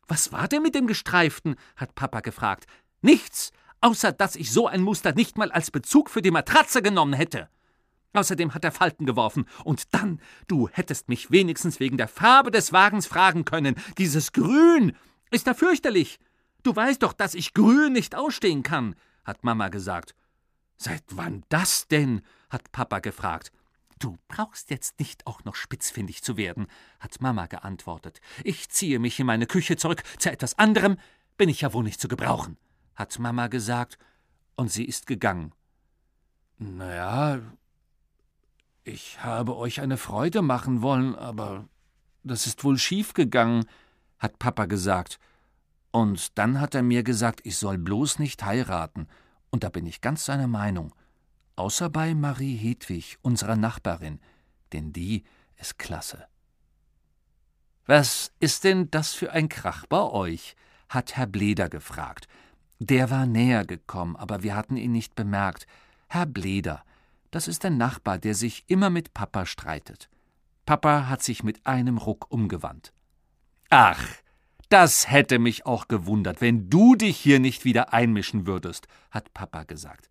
Was war denn mit dem gestreiften? hat Papa gefragt. Nichts, außer dass ich so ein Muster nicht mal als Bezug für die Matratze genommen hätte. Außerdem hat er Falten geworfen. Und dann, du hättest mich wenigstens wegen der Farbe des Wagens fragen können. Dieses Grün ist da fürchterlich. Du weißt doch, dass ich Grün nicht ausstehen kann, hat Mama gesagt. Seit wann das denn? hat Papa gefragt. Du brauchst jetzt nicht auch noch spitzfindig zu werden, hat Mama geantwortet. Ich ziehe mich in meine Küche zurück. Zu etwas anderem bin ich ja wohl nicht zu gebrauchen hat Mama gesagt, und sie ist gegangen. Na ja, ich habe euch eine Freude machen wollen, aber das ist wohl schief gegangen, hat Papa gesagt. Und dann hat er mir gesagt, ich soll bloß nicht heiraten, und da bin ich ganz seiner Meinung. Außer bei Marie Hedwig, unserer Nachbarin, denn die ist klasse. Was ist denn das für ein Krach bei euch? hat Herr Bleder gefragt. Der war näher gekommen, aber wir hatten ihn nicht bemerkt. Herr Bleder, das ist ein Nachbar, der sich immer mit Papa streitet. Papa hat sich mit einem Ruck umgewandt. Ach, das hätte mich auch gewundert, wenn du dich hier nicht wieder einmischen würdest, hat Papa gesagt.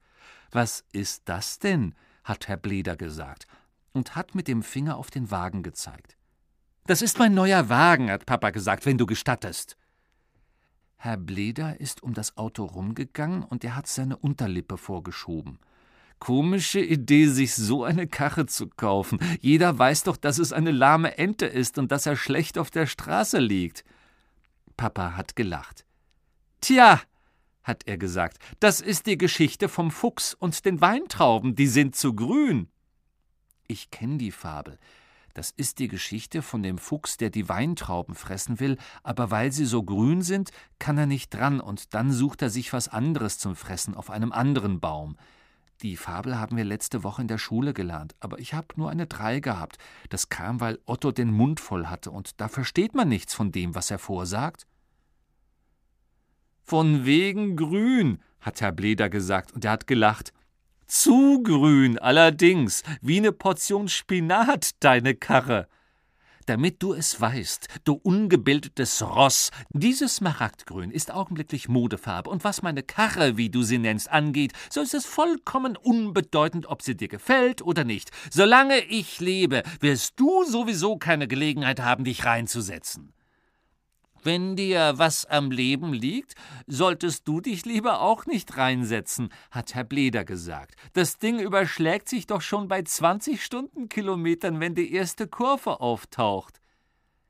Was ist das denn? hat Herr Bleder gesagt und hat mit dem Finger auf den Wagen gezeigt. Das ist mein neuer Wagen, hat Papa gesagt, wenn du gestattest. Herr Bleder ist um das Auto rumgegangen und er hat seine Unterlippe vorgeschoben. Komische Idee, sich so eine Karre zu kaufen. Jeder weiß doch, dass es eine lahme Ente ist und dass er schlecht auf der Straße liegt. Papa hat gelacht. Tja, hat er gesagt, das ist die Geschichte vom Fuchs und den Weintrauben, die sind zu grün. Ich kenn die Fabel. Das ist die Geschichte von dem Fuchs, der die Weintrauben fressen will, aber weil sie so grün sind, kann er nicht dran, und dann sucht er sich was anderes zum Fressen auf einem anderen Baum. Die Fabel haben wir letzte Woche in der Schule gelernt, aber ich habe nur eine Drei gehabt. Das kam, weil Otto den Mund voll hatte, und da versteht man nichts von dem, was er vorsagt. Von wegen grün, hat Herr Bleder gesagt, und er hat gelacht. Zu grün, allerdings, wie ne Portion Spinat, deine Karre damit du es weißt, du ungebildetes Ross, dieses Smaragdgrün ist augenblicklich Modefarbe, und was meine Karre, wie du sie nennst, angeht, so ist es vollkommen unbedeutend, ob sie dir gefällt oder nicht. Solange ich lebe, wirst du sowieso keine Gelegenheit haben, dich reinzusetzen. Wenn dir was am Leben liegt, solltest du dich lieber auch nicht reinsetzen, hat Herr Bleder gesagt. Das Ding überschlägt sich doch schon bei 20 Stundenkilometern, wenn die erste Kurve auftaucht.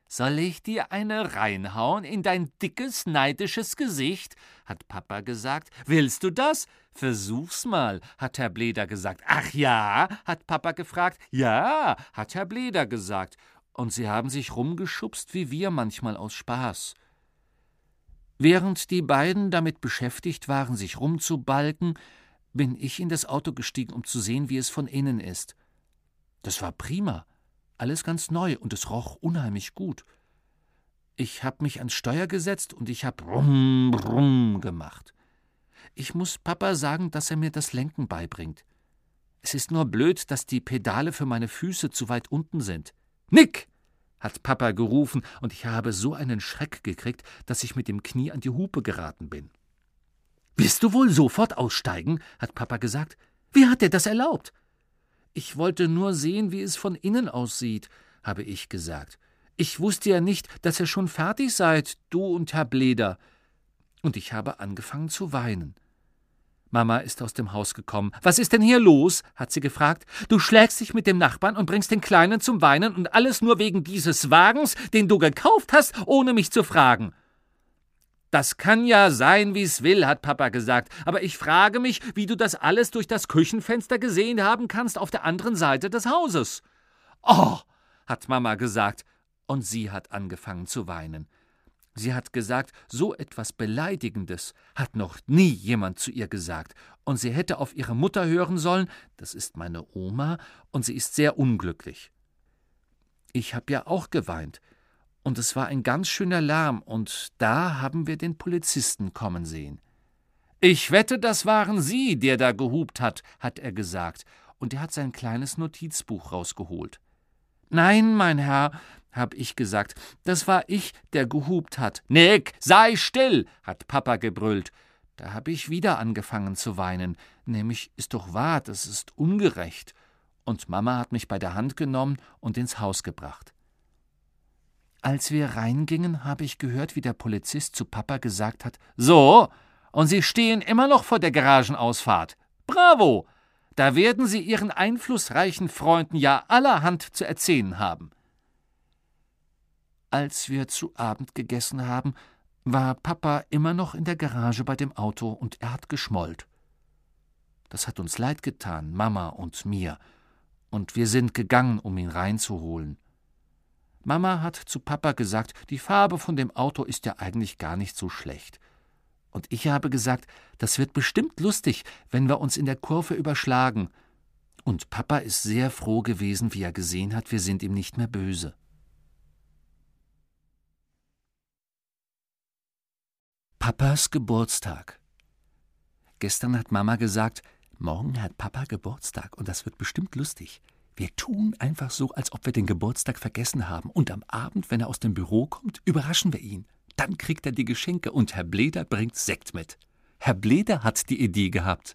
Soll ich dir eine reinhauen in dein dickes, neidisches Gesicht? hat Papa gesagt. Willst du das? Versuch's mal, hat Herr Bleder gesagt. Ach ja? hat Papa gefragt. Ja, hat Herr Bleder gesagt und sie haben sich rumgeschubst wie wir manchmal aus Spaß. Während die beiden damit beschäftigt waren, sich rumzubalken, bin ich in das Auto gestiegen, um zu sehen, wie es von innen ist. Das war prima, alles ganz neu und es roch unheimlich gut. Ich hab mich ans Steuer gesetzt und ich hab rum, rum gemacht. Ich muss Papa sagen, dass er mir das Lenken beibringt. Es ist nur blöd, dass die Pedale für meine Füße zu weit unten sind. Nick! hat Papa gerufen, und ich habe so einen Schreck gekriegt, dass ich mit dem Knie an die Hupe geraten bin. Wirst du wohl sofort aussteigen? hat Papa gesagt. Wie hat er das erlaubt? Ich wollte nur sehen, wie es von innen aussieht, habe ich gesagt. Ich wusste ja nicht, dass ihr schon fertig seid, du und Herr Bleder. Und ich habe angefangen zu weinen. Mama ist aus dem Haus gekommen. Was ist denn hier los? hat sie gefragt. Du schlägst dich mit dem Nachbarn und bringst den Kleinen zum Weinen und alles nur wegen dieses Wagens, den du gekauft hast, ohne mich zu fragen. Das kann ja sein, wie's will, hat Papa gesagt, aber ich frage mich, wie du das alles durch das Küchenfenster gesehen haben kannst auf der anderen Seite des Hauses. Oh, hat Mama gesagt, und sie hat angefangen zu weinen. Sie hat gesagt, so etwas Beleidigendes hat noch nie jemand zu ihr gesagt, und sie hätte auf ihre Mutter hören sollen, das ist meine Oma, und sie ist sehr unglücklich. Ich hab ja auch geweint, und es war ein ganz schöner Lärm, und da haben wir den Polizisten kommen sehen. Ich wette, das waren Sie, der da gehupt hat, hat er gesagt, und er hat sein kleines Notizbuch rausgeholt. Nein, mein Herr, hab ich gesagt. Das war ich, der gehupt hat. Nick, sei still, hat Papa gebrüllt. Da hab ich wieder angefangen zu weinen. Nämlich ist doch wahr, das ist ungerecht. Und Mama hat mich bei der Hand genommen und ins Haus gebracht. Als wir reingingen, habe ich gehört, wie der Polizist zu Papa gesagt hat: So, und Sie stehen immer noch vor der Garagenausfahrt. Bravo! Da werden Sie Ihren einflussreichen Freunden ja allerhand zu erzählen haben. Als wir zu Abend gegessen haben, war Papa immer noch in der Garage bei dem Auto und er hat geschmollt. Das hat uns leid getan, Mama und mir, und wir sind gegangen, um ihn reinzuholen. Mama hat zu Papa gesagt, die Farbe von dem Auto ist ja eigentlich gar nicht so schlecht. Und ich habe gesagt, das wird bestimmt lustig, wenn wir uns in der Kurve überschlagen. Und Papa ist sehr froh gewesen, wie er gesehen hat, wir sind ihm nicht mehr böse. Papas Geburtstag. Gestern hat Mama gesagt, morgen hat Papa Geburtstag und das wird bestimmt lustig. Wir tun einfach so, als ob wir den Geburtstag vergessen haben und am Abend, wenn er aus dem Büro kommt, überraschen wir ihn. Dann kriegt er die Geschenke und Herr Bleder bringt Sekt mit. Herr Bleder hat die Idee gehabt.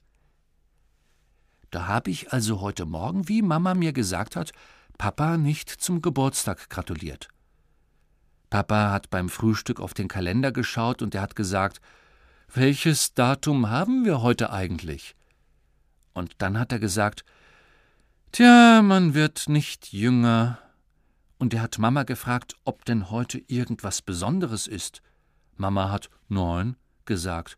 Da habe ich also heute Morgen, wie Mama mir gesagt hat, Papa nicht zum Geburtstag gratuliert. Papa hat beim Frühstück auf den Kalender geschaut und er hat gesagt, welches Datum haben wir heute eigentlich? Und dann hat er gesagt, Tja, man wird nicht jünger. Und er hat Mama gefragt, ob denn heute irgendwas Besonderes ist. Mama hat Nein gesagt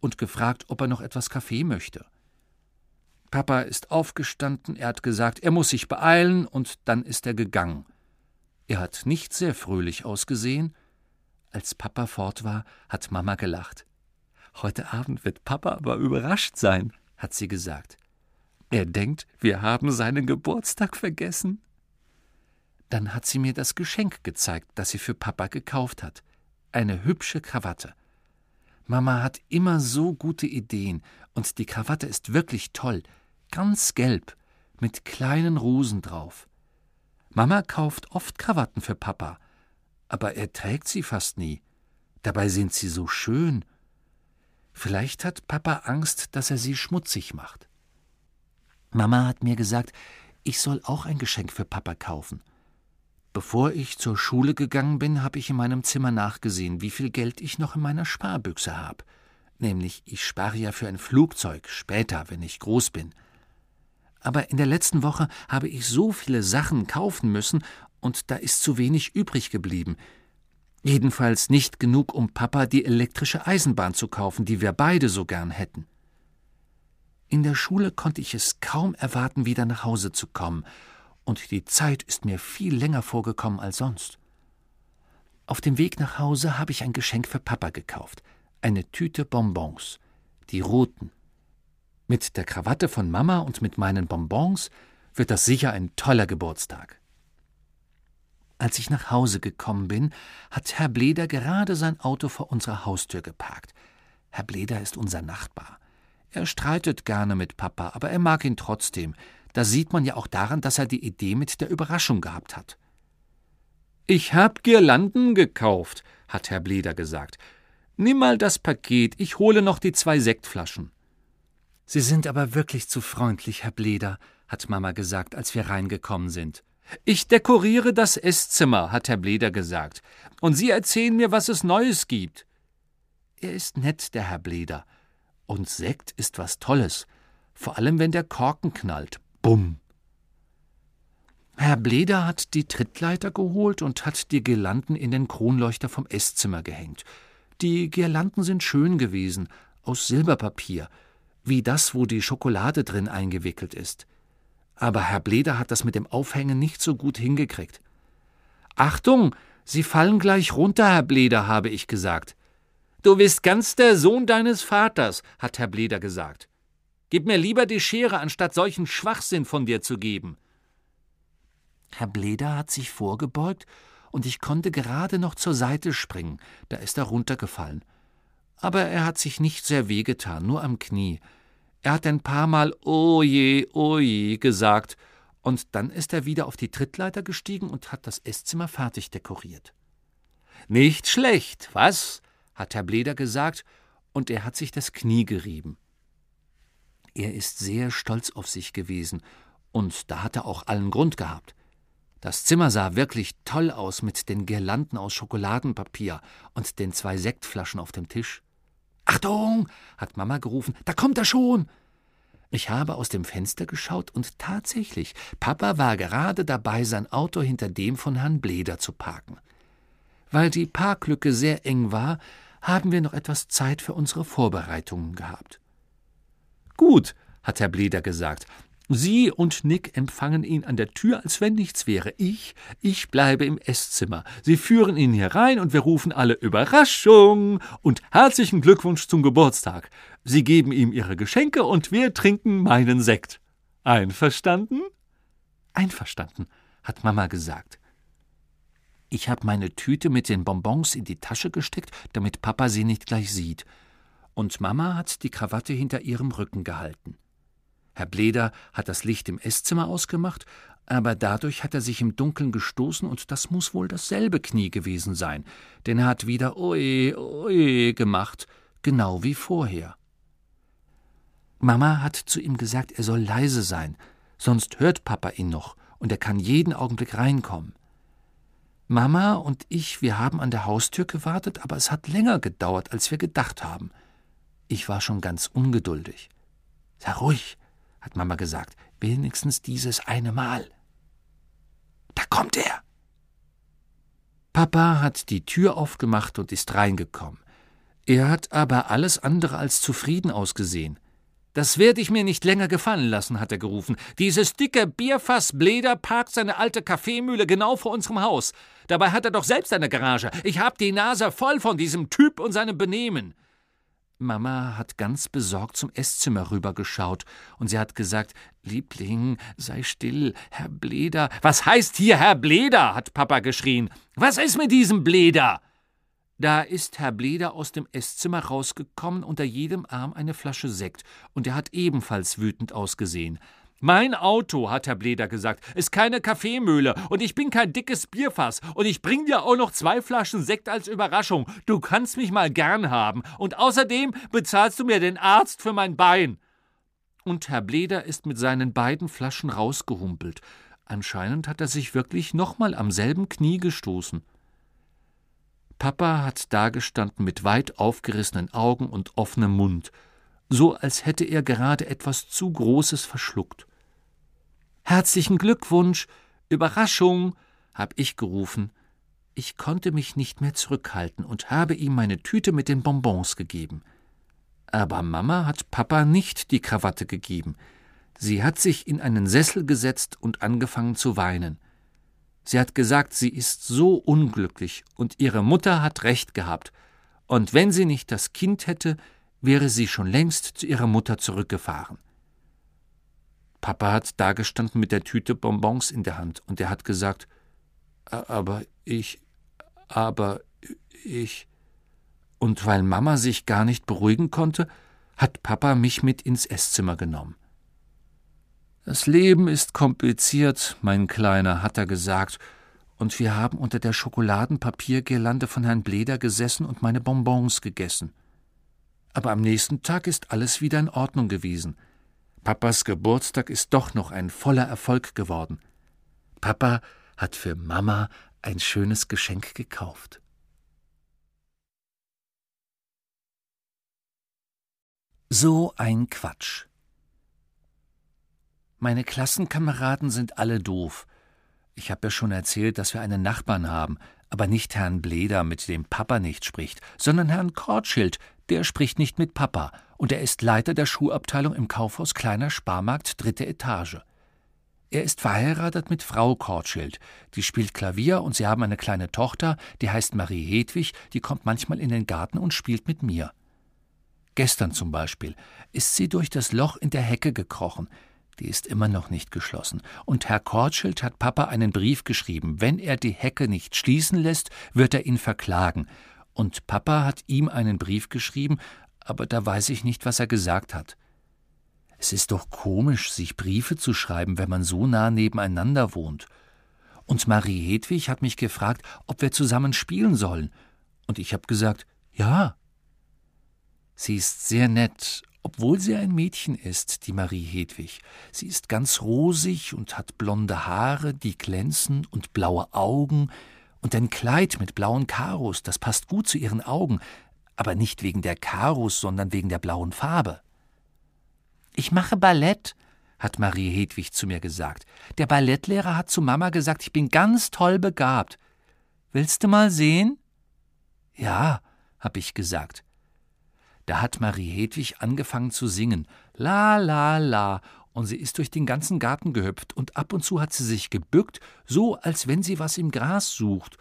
und gefragt, ob er noch etwas Kaffee möchte. Papa ist aufgestanden, er hat gesagt, er muss sich beeilen, und dann ist er gegangen. Er hat nicht sehr fröhlich ausgesehen. Als Papa fort war, hat Mama gelacht. Heute Abend wird Papa aber überrascht sein, hat sie gesagt. Er denkt, wir haben seinen Geburtstag vergessen. Dann hat sie mir das Geschenk gezeigt, das sie für Papa gekauft hat. Eine hübsche Krawatte. Mama hat immer so gute Ideen, und die Krawatte ist wirklich toll. ganz gelb, mit kleinen Rosen drauf. Mama kauft oft Krawatten für Papa, aber er trägt sie fast nie. Dabei sind sie so schön. Vielleicht hat Papa Angst, dass er sie schmutzig macht. Mama hat mir gesagt, ich soll auch ein Geschenk für Papa kaufen. Bevor ich zur Schule gegangen bin, habe ich in meinem Zimmer nachgesehen, wie viel Geld ich noch in meiner Sparbüchse habe. Nämlich, ich spare ja für ein Flugzeug, später, wenn ich groß bin. Aber in der letzten Woche habe ich so viele Sachen kaufen müssen, und da ist zu wenig übrig geblieben. Jedenfalls nicht genug, um Papa die elektrische Eisenbahn zu kaufen, die wir beide so gern hätten. In der Schule konnte ich es kaum erwarten, wieder nach Hause zu kommen, und die Zeit ist mir viel länger vorgekommen als sonst. Auf dem Weg nach Hause habe ich ein Geschenk für Papa gekauft, eine Tüte Bonbons, die roten. Mit der Krawatte von Mama und mit meinen Bonbons wird das sicher ein toller Geburtstag. Als ich nach Hause gekommen bin, hat Herr Bleder gerade sein Auto vor unserer Haustür geparkt. Herr Bleder ist unser Nachbar. Er streitet gerne mit Papa, aber er mag ihn trotzdem. Das sieht man ja auch daran, dass er die Idee mit der Überraschung gehabt hat. Ich hab Girlanden gekauft, hat Herr Bleder gesagt. Nimm mal das Paket, ich hole noch die zwei Sektflaschen. Sie sind aber wirklich zu freundlich, Herr Bleder, hat Mama gesagt, als wir reingekommen sind. Ich dekoriere das Esszimmer, hat Herr Bleder gesagt, und Sie erzählen mir, was es Neues gibt. Er ist nett, der Herr Bleder. Und Sekt ist was Tolles, vor allem wenn der Korken knallt. Bumm. Herr Bleder hat die Trittleiter geholt und hat die Girlanden in den Kronleuchter vom Esszimmer gehängt. Die Girlanden sind schön gewesen, aus Silberpapier, wie das, wo die Schokolade drin eingewickelt ist aber Herr Bleder hat das mit dem Aufhängen nicht so gut hingekriegt. Achtung, Sie fallen gleich runter, Herr Bleder, habe ich gesagt. Du bist ganz der Sohn deines Vaters, hat Herr Bleder gesagt. Gib mir lieber die Schere, anstatt solchen Schwachsinn von dir zu geben. Herr Bleder hat sich vorgebeugt, und ich konnte gerade noch zur Seite springen, da ist er runtergefallen. Aber er hat sich nicht sehr wehgetan, nur am Knie. Er hat ein paar Mal Oje, Oje gesagt, und dann ist er wieder auf die Trittleiter gestiegen und hat das Esszimmer fertig dekoriert. Nicht schlecht, was? hat Herr Bleder gesagt, und er hat sich das Knie gerieben. Er ist sehr stolz auf sich gewesen, und da hat er auch allen Grund gehabt. Das Zimmer sah wirklich toll aus mit den Girlanden aus Schokoladenpapier und den zwei Sektflaschen auf dem Tisch. Achtung, hat Mama gerufen, da kommt er schon. Ich habe aus dem Fenster geschaut und tatsächlich, Papa war gerade dabei, sein Auto hinter dem von Herrn Bleder zu parken. Weil die Parklücke sehr eng war, haben wir noch etwas Zeit für unsere Vorbereitungen gehabt. Gut, hat Herr Bleder gesagt, Sie und Nick empfangen ihn an der Tür, als wenn nichts wäre. Ich, ich bleibe im Esszimmer. Sie führen ihn hier rein und wir rufen alle Überraschung und herzlichen Glückwunsch zum Geburtstag. Sie geben ihm ihre Geschenke und wir trinken meinen Sekt. Einverstanden? Einverstanden, hat Mama gesagt. Ich habe meine Tüte mit den Bonbons in die Tasche gesteckt, damit Papa sie nicht gleich sieht. Und Mama hat die Krawatte hinter ihrem Rücken gehalten. Herr Bleder hat das Licht im Esszimmer ausgemacht, aber dadurch hat er sich im Dunkeln gestoßen und das muss wohl dasselbe Knie gewesen sein, denn er hat wieder Oe, Oe gemacht, genau wie vorher. Mama hat zu ihm gesagt, er soll leise sein, sonst hört Papa ihn noch und er kann jeden Augenblick reinkommen. Mama und ich, wir haben an der Haustür gewartet, aber es hat länger gedauert, als wir gedacht haben. Ich war schon ganz ungeduldig. Sei ruhig, hat Mama gesagt. Wenigstens dieses eine Mal. Da kommt er. Papa hat die Tür aufgemacht und ist reingekommen. Er hat aber alles andere als zufrieden ausgesehen. Das werde ich mir nicht länger gefallen lassen, hat er gerufen. Dieses dicke Bierfass Bleder parkt seine alte Kaffeemühle genau vor unserem Haus. Dabei hat er doch selbst eine Garage. Ich hab die Nase voll von diesem Typ und seinem Benehmen. Mama hat ganz besorgt zum Esszimmer rübergeschaut und sie hat gesagt: Liebling, sei still, Herr Bleder. Was heißt hier Herr Bleder? hat Papa geschrien. Was ist mit diesem Bleder? Da ist Herr Bleder aus dem Esszimmer rausgekommen, unter jedem Arm eine Flasche Sekt, und er hat ebenfalls wütend ausgesehen. Mein Auto, hat Herr Bleder gesagt, ist keine Kaffeemühle und ich bin kein dickes Bierfass und ich bring dir auch noch zwei Flaschen Sekt als Überraschung. Du kannst mich mal gern haben und außerdem bezahlst du mir den Arzt für mein Bein. Und Herr Bleder ist mit seinen beiden Flaschen rausgehumpelt. Anscheinend hat er sich wirklich nochmal am selben Knie gestoßen. Papa hat dagestanden mit weit aufgerissenen Augen und offenem Mund, so als hätte er gerade etwas zu Großes verschluckt. Herzlichen Glückwunsch, Überraschung, hab ich gerufen. Ich konnte mich nicht mehr zurückhalten und habe ihm meine Tüte mit den Bonbons gegeben. Aber Mama hat Papa nicht die Krawatte gegeben. Sie hat sich in einen Sessel gesetzt und angefangen zu weinen. Sie hat gesagt, sie ist so unglücklich und ihre Mutter hat recht gehabt, und wenn sie nicht das Kind hätte, wäre sie schon längst zu ihrer Mutter zurückgefahren. Papa hat dagestanden mit der Tüte Bonbons in der Hand und er hat gesagt, aber ich, aber ich. Und weil Mama sich gar nicht beruhigen konnte, hat Papa mich mit ins Esszimmer genommen. Das Leben ist kompliziert, mein Kleiner, hat er gesagt, und wir haben unter der Schokoladenpapiergirlande von Herrn Bleder gesessen und meine Bonbons gegessen. Aber am nächsten Tag ist alles wieder in Ordnung gewesen. Papas Geburtstag ist doch noch ein voller Erfolg geworden. Papa hat für Mama ein schönes Geschenk gekauft. So ein Quatsch. Meine Klassenkameraden sind alle doof. Ich habe ja schon erzählt, dass wir einen Nachbarn haben, aber nicht Herrn Bleder, mit dem Papa nicht spricht, sondern Herrn Kortschild, der spricht nicht mit Papa, und er ist Leiter der Schuhabteilung im Kaufhaus Kleiner Sparmarkt, dritte Etage. Er ist verheiratet mit Frau Kortschild, die spielt Klavier und sie haben eine kleine Tochter, die heißt Marie Hedwig, die kommt manchmal in den Garten und spielt mit mir. Gestern zum Beispiel ist sie durch das Loch in der Hecke gekrochen, die ist immer noch nicht geschlossen, und Herr Kortschild hat Papa einen Brief geschrieben, wenn er die Hecke nicht schließen lässt, wird er ihn verklagen, und Papa hat ihm einen Brief geschrieben, aber da weiß ich nicht, was er gesagt hat. Es ist doch komisch, sich Briefe zu schreiben, wenn man so nah nebeneinander wohnt. Und Marie Hedwig hat mich gefragt, ob wir zusammen spielen sollen. Und ich habe gesagt, ja. Sie ist sehr nett, obwohl sie ein Mädchen ist, die Marie Hedwig. Sie ist ganz rosig und hat blonde Haare, die glänzen, und blaue Augen, und ein Kleid mit blauen Karos, das passt gut zu ihren Augen, aber nicht wegen der Karos, sondern wegen der blauen Farbe. Ich mache Ballett, hat Marie Hedwig zu mir gesagt. Der Ballettlehrer hat zu Mama gesagt, ich bin ganz toll begabt. Willst du mal sehen? Ja, hab ich gesagt. Da hat Marie Hedwig angefangen zu singen. La la la, und sie ist durch den ganzen Garten gehüpft, und ab und zu hat sie sich gebückt, so als wenn sie was im Gras sucht.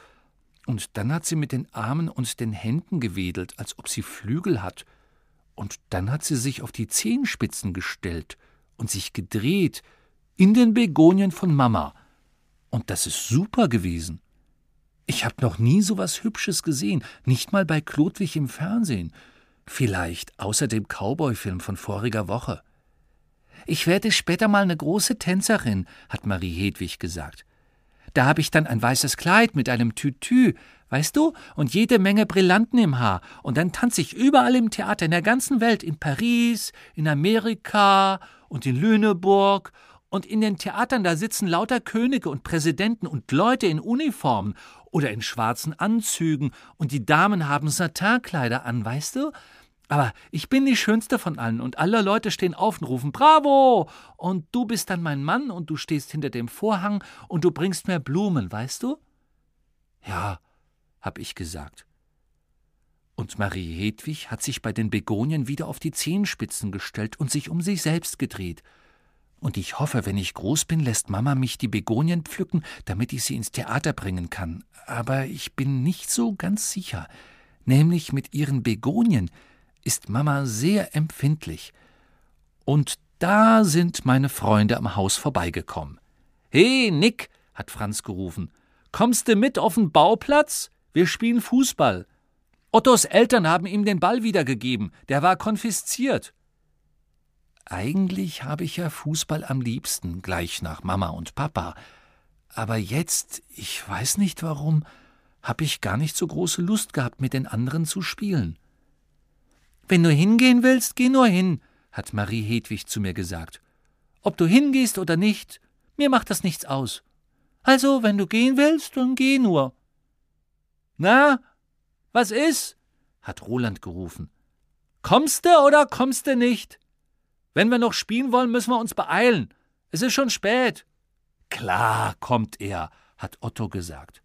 Und dann hat sie mit den Armen und den Händen gewedelt, als ob sie Flügel hat. Und dann hat sie sich auf die Zehenspitzen gestellt und sich gedreht, in den Begonien von Mama. Und das ist super gewesen. Ich hab noch nie so was Hübsches gesehen, nicht mal bei Klodwig im Fernsehen. Vielleicht außer dem Cowboy-Film von voriger Woche. Ich werde später mal eine große Tänzerin, hat Marie Hedwig gesagt. Da habe ich dann ein weißes Kleid mit einem Tütü, weißt du, und jede Menge Brillanten im Haar, und dann tanze ich überall im Theater in der ganzen Welt, in Paris, in Amerika und in Lüneburg, und in den Theatern da sitzen lauter Könige und Präsidenten und Leute in Uniformen oder in schwarzen Anzügen, und die Damen haben Satinkleider an, weißt du, aber ich bin die Schönste von allen und alle Leute stehen auf und rufen Bravo! Und du bist dann mein Mann und du stehst hinter dem Vorhang und du bringst mir Blumen, weißt du? Ja, hab ich gesagt. Und Marie Hedwig hat sich bei den Begonien wieder auf die Zehenspitzen gestellt und sich um sich selbst gedreht. Und ich hoffe, wenn ich groß bin, lässt Mama mich die Begonien pflücken, damit ich sie ins Theater bringen kann. Aber ich bin nicht so ganz sicher. Nämlich mit ihren Begonien ist Mama sehr empfindlich. Und da sind meine Freunde am Haus vorbeigekommen. He, Nick, hat Franz gerufen, kommst du mit auf den Bauplatz? Wir spielen Fußball. Ottos Eltern haben ihm den Ball wiedergegeben, der war konfisziert. Eigentlich habe ich ja Fußball am liebsten, gleich nach Mama und Papa. Aber jetzt, ich weiß nicht warum, habe ich gar nicht so große Lust gehabt, mit den anderen zu spielen. Wenn du hingehen willst, geh nur hin, hat Marie Hedwig zu mir gesagt. Ob du hingehst oder nicht, mir macht das nichts aus. Also, wenn du gehen willst, dann geh nur. Na, was ist? hat Roland gerufen. Kommst du oder kommst du nicht? Wenn wir noch spielen wollen, müssen wir uns beeilen. Es ist schon spät. Klar kommt er, hat Otto gesagt.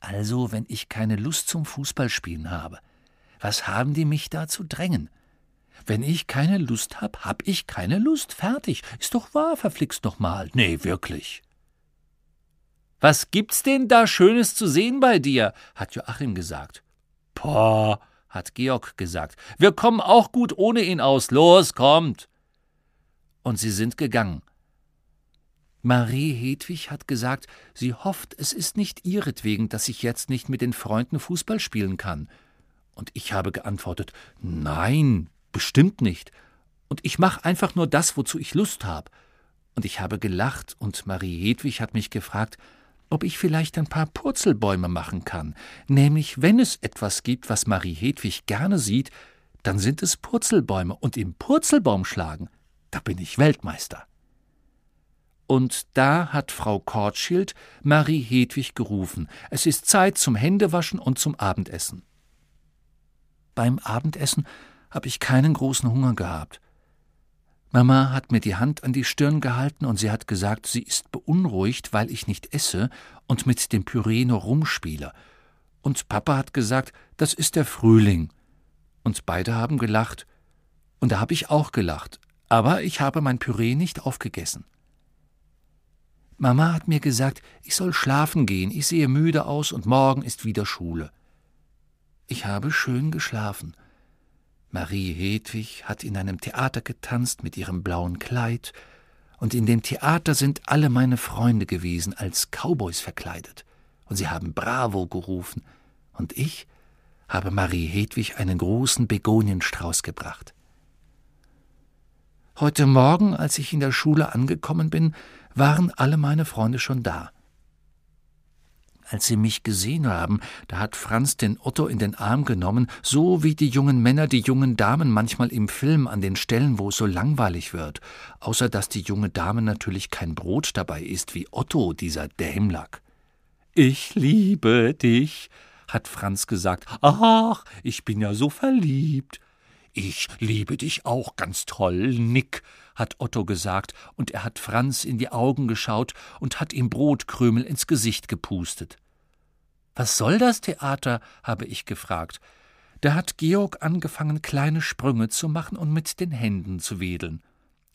Also, wenn ich keine Lust zum Fußballspielen habe, was haben die mich da zu drängen? Wenn ich keine Lust hab, hab ich keine Lust. Fertig. Ist doch wahr, verflixt noch mal. Nee, wirklich. Was gibt's denn da Schönes zu sehen bei dir? hat Joachim gesagt. Pah, hat Georg gesagt. Wir kommen auch gut ohne ihn aus. Los, kommt! Und sie sind gegangen. Marie Hedwig hat gesagt, sie hofft, es ist nicht ihretwegen, dass ich jetzt nicht mit den Freunden Fußball spielen kann. Und ich habe geantwortet, nein, bestimmt nicht. Und ich mache einfach nur das, wozu ich Lust habe. Und ich habe gelacht, und Marie Hedwig hat mich gefragt, ob ich vielleicht ein paar Purzelbäume machen kann. Nämlich, wenn es etwas gibt, was Marie Hedwig gerne sieht, dann sind es Purzelbäume. Und im Purzelbaum schlagen, da bin ich Weltmeister. Und da hat Frau Kortschild Marie Hedwig gerufen. Es ist Zeit zum Händewaschen und zum Abendessen. Beim Abendessen habe ich keinen großen Hunger gehabt. Mama hat mir die Hand an die Stirn gehalten und sie hat gesagt, sie ist beunruhigt, weil ich nicht esse und mit dem Püree nur rumspiele. Und Papa hat gesagt, das ist der Frühling. Und beide haben gelacht. Und da habe ich auch gelacht. Aber ich habe mein Püree nicht aufgegessen. Mama hat mir gesagt, ich soll schlafen gehen, ich sehe müde aus und morgen ist wieder Schule. Ich habe schön geschlafen Marie Hedwig hat in einem Theater getanzt mit ihrem blauen Kleid, und in dem Theater sind alle meine Freunde gewesen, als Cowboys verkleidet, und sie haben Bravo gerufen, und ich habe Marie Hedwig einen großen Begonienstrauß gebracht. Heute Morgen, als ich in der Schule angekommen bin, waren alle meine Freunde schon da. Als sie mich gesehen haben, da hat Franz den Otto in den Arm genommen, so wie die jungen Männer die jungen Damen manchmal im Film an den Stellen, wo es so langweilig wird, außer dass die junge Dame natürlich kein Brot dabei ist, wie Otto, dieser Dämlack. Ich liebe dich, hat Franz gesagt. Ach, ich bin ja so verliebt. Ich liebe dich auch ganz toll, Nick, hat Otto gesagt, und er hat Franz in die Augen geschaut und hat ihm Brotkrümel ins Gesicht gepustet. Was soll das Theater? habe ich gefragt. Da hat Georg angefangen, kleine Sprünge zu machen und mit den Händen zu wedeln.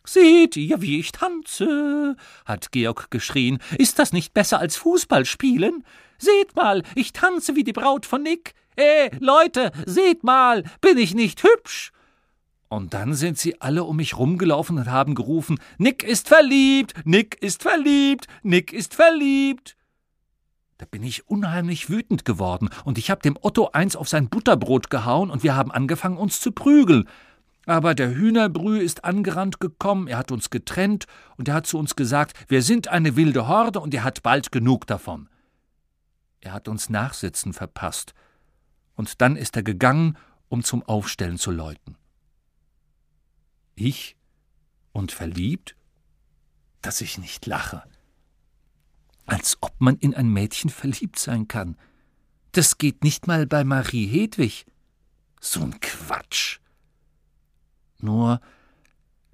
Seht ihr, wie ich tanze? hat Georg geschrien. Ist das nicht besser als Fußball spielen? Seht mal, ich tanze wie die Braut von Nick. Eh, Leute, seht mal, bin ich nicht hübsch? Und dann sind sie alle um mich rumgelaufen und haben gerufen: Nick ist verliebt, Nick ist verliebt, Nick ist verliebt. Da bin ich unheimlich wütend geworden und ich hab dem Otto eins auf sein Butterbrot gehauen und wir haben angefangen, uns zu prügeln. Aber der Hühnerbrühe ist angerannt gekommen, er hat uns getrennt und er hat zu uns gesagt, wir sind eine wilde Horde und er hat bald genug davon. Er hat uns Nachsitzen verpasst. Und dann ist er gegangen, um zum Aufstellen zu läuten. Ich und verliebt? Dass ich nicht lache. Als ob man in ein Mädchen verliebt sein kann. Das geht nicht mal bei Marie Hedwig. So ein Quatsch. Nur,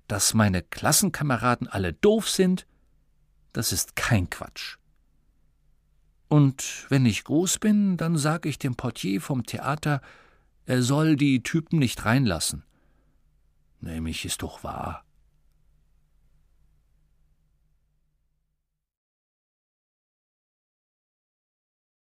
dass meine Klassenkameraden alle doof sind, das ist kein Quatsch. Und wenn ich groß bin, dann sag ich dem Portier vom Theater, er soll die Typen nicht reinlassen. Nämlich ist doch wahr.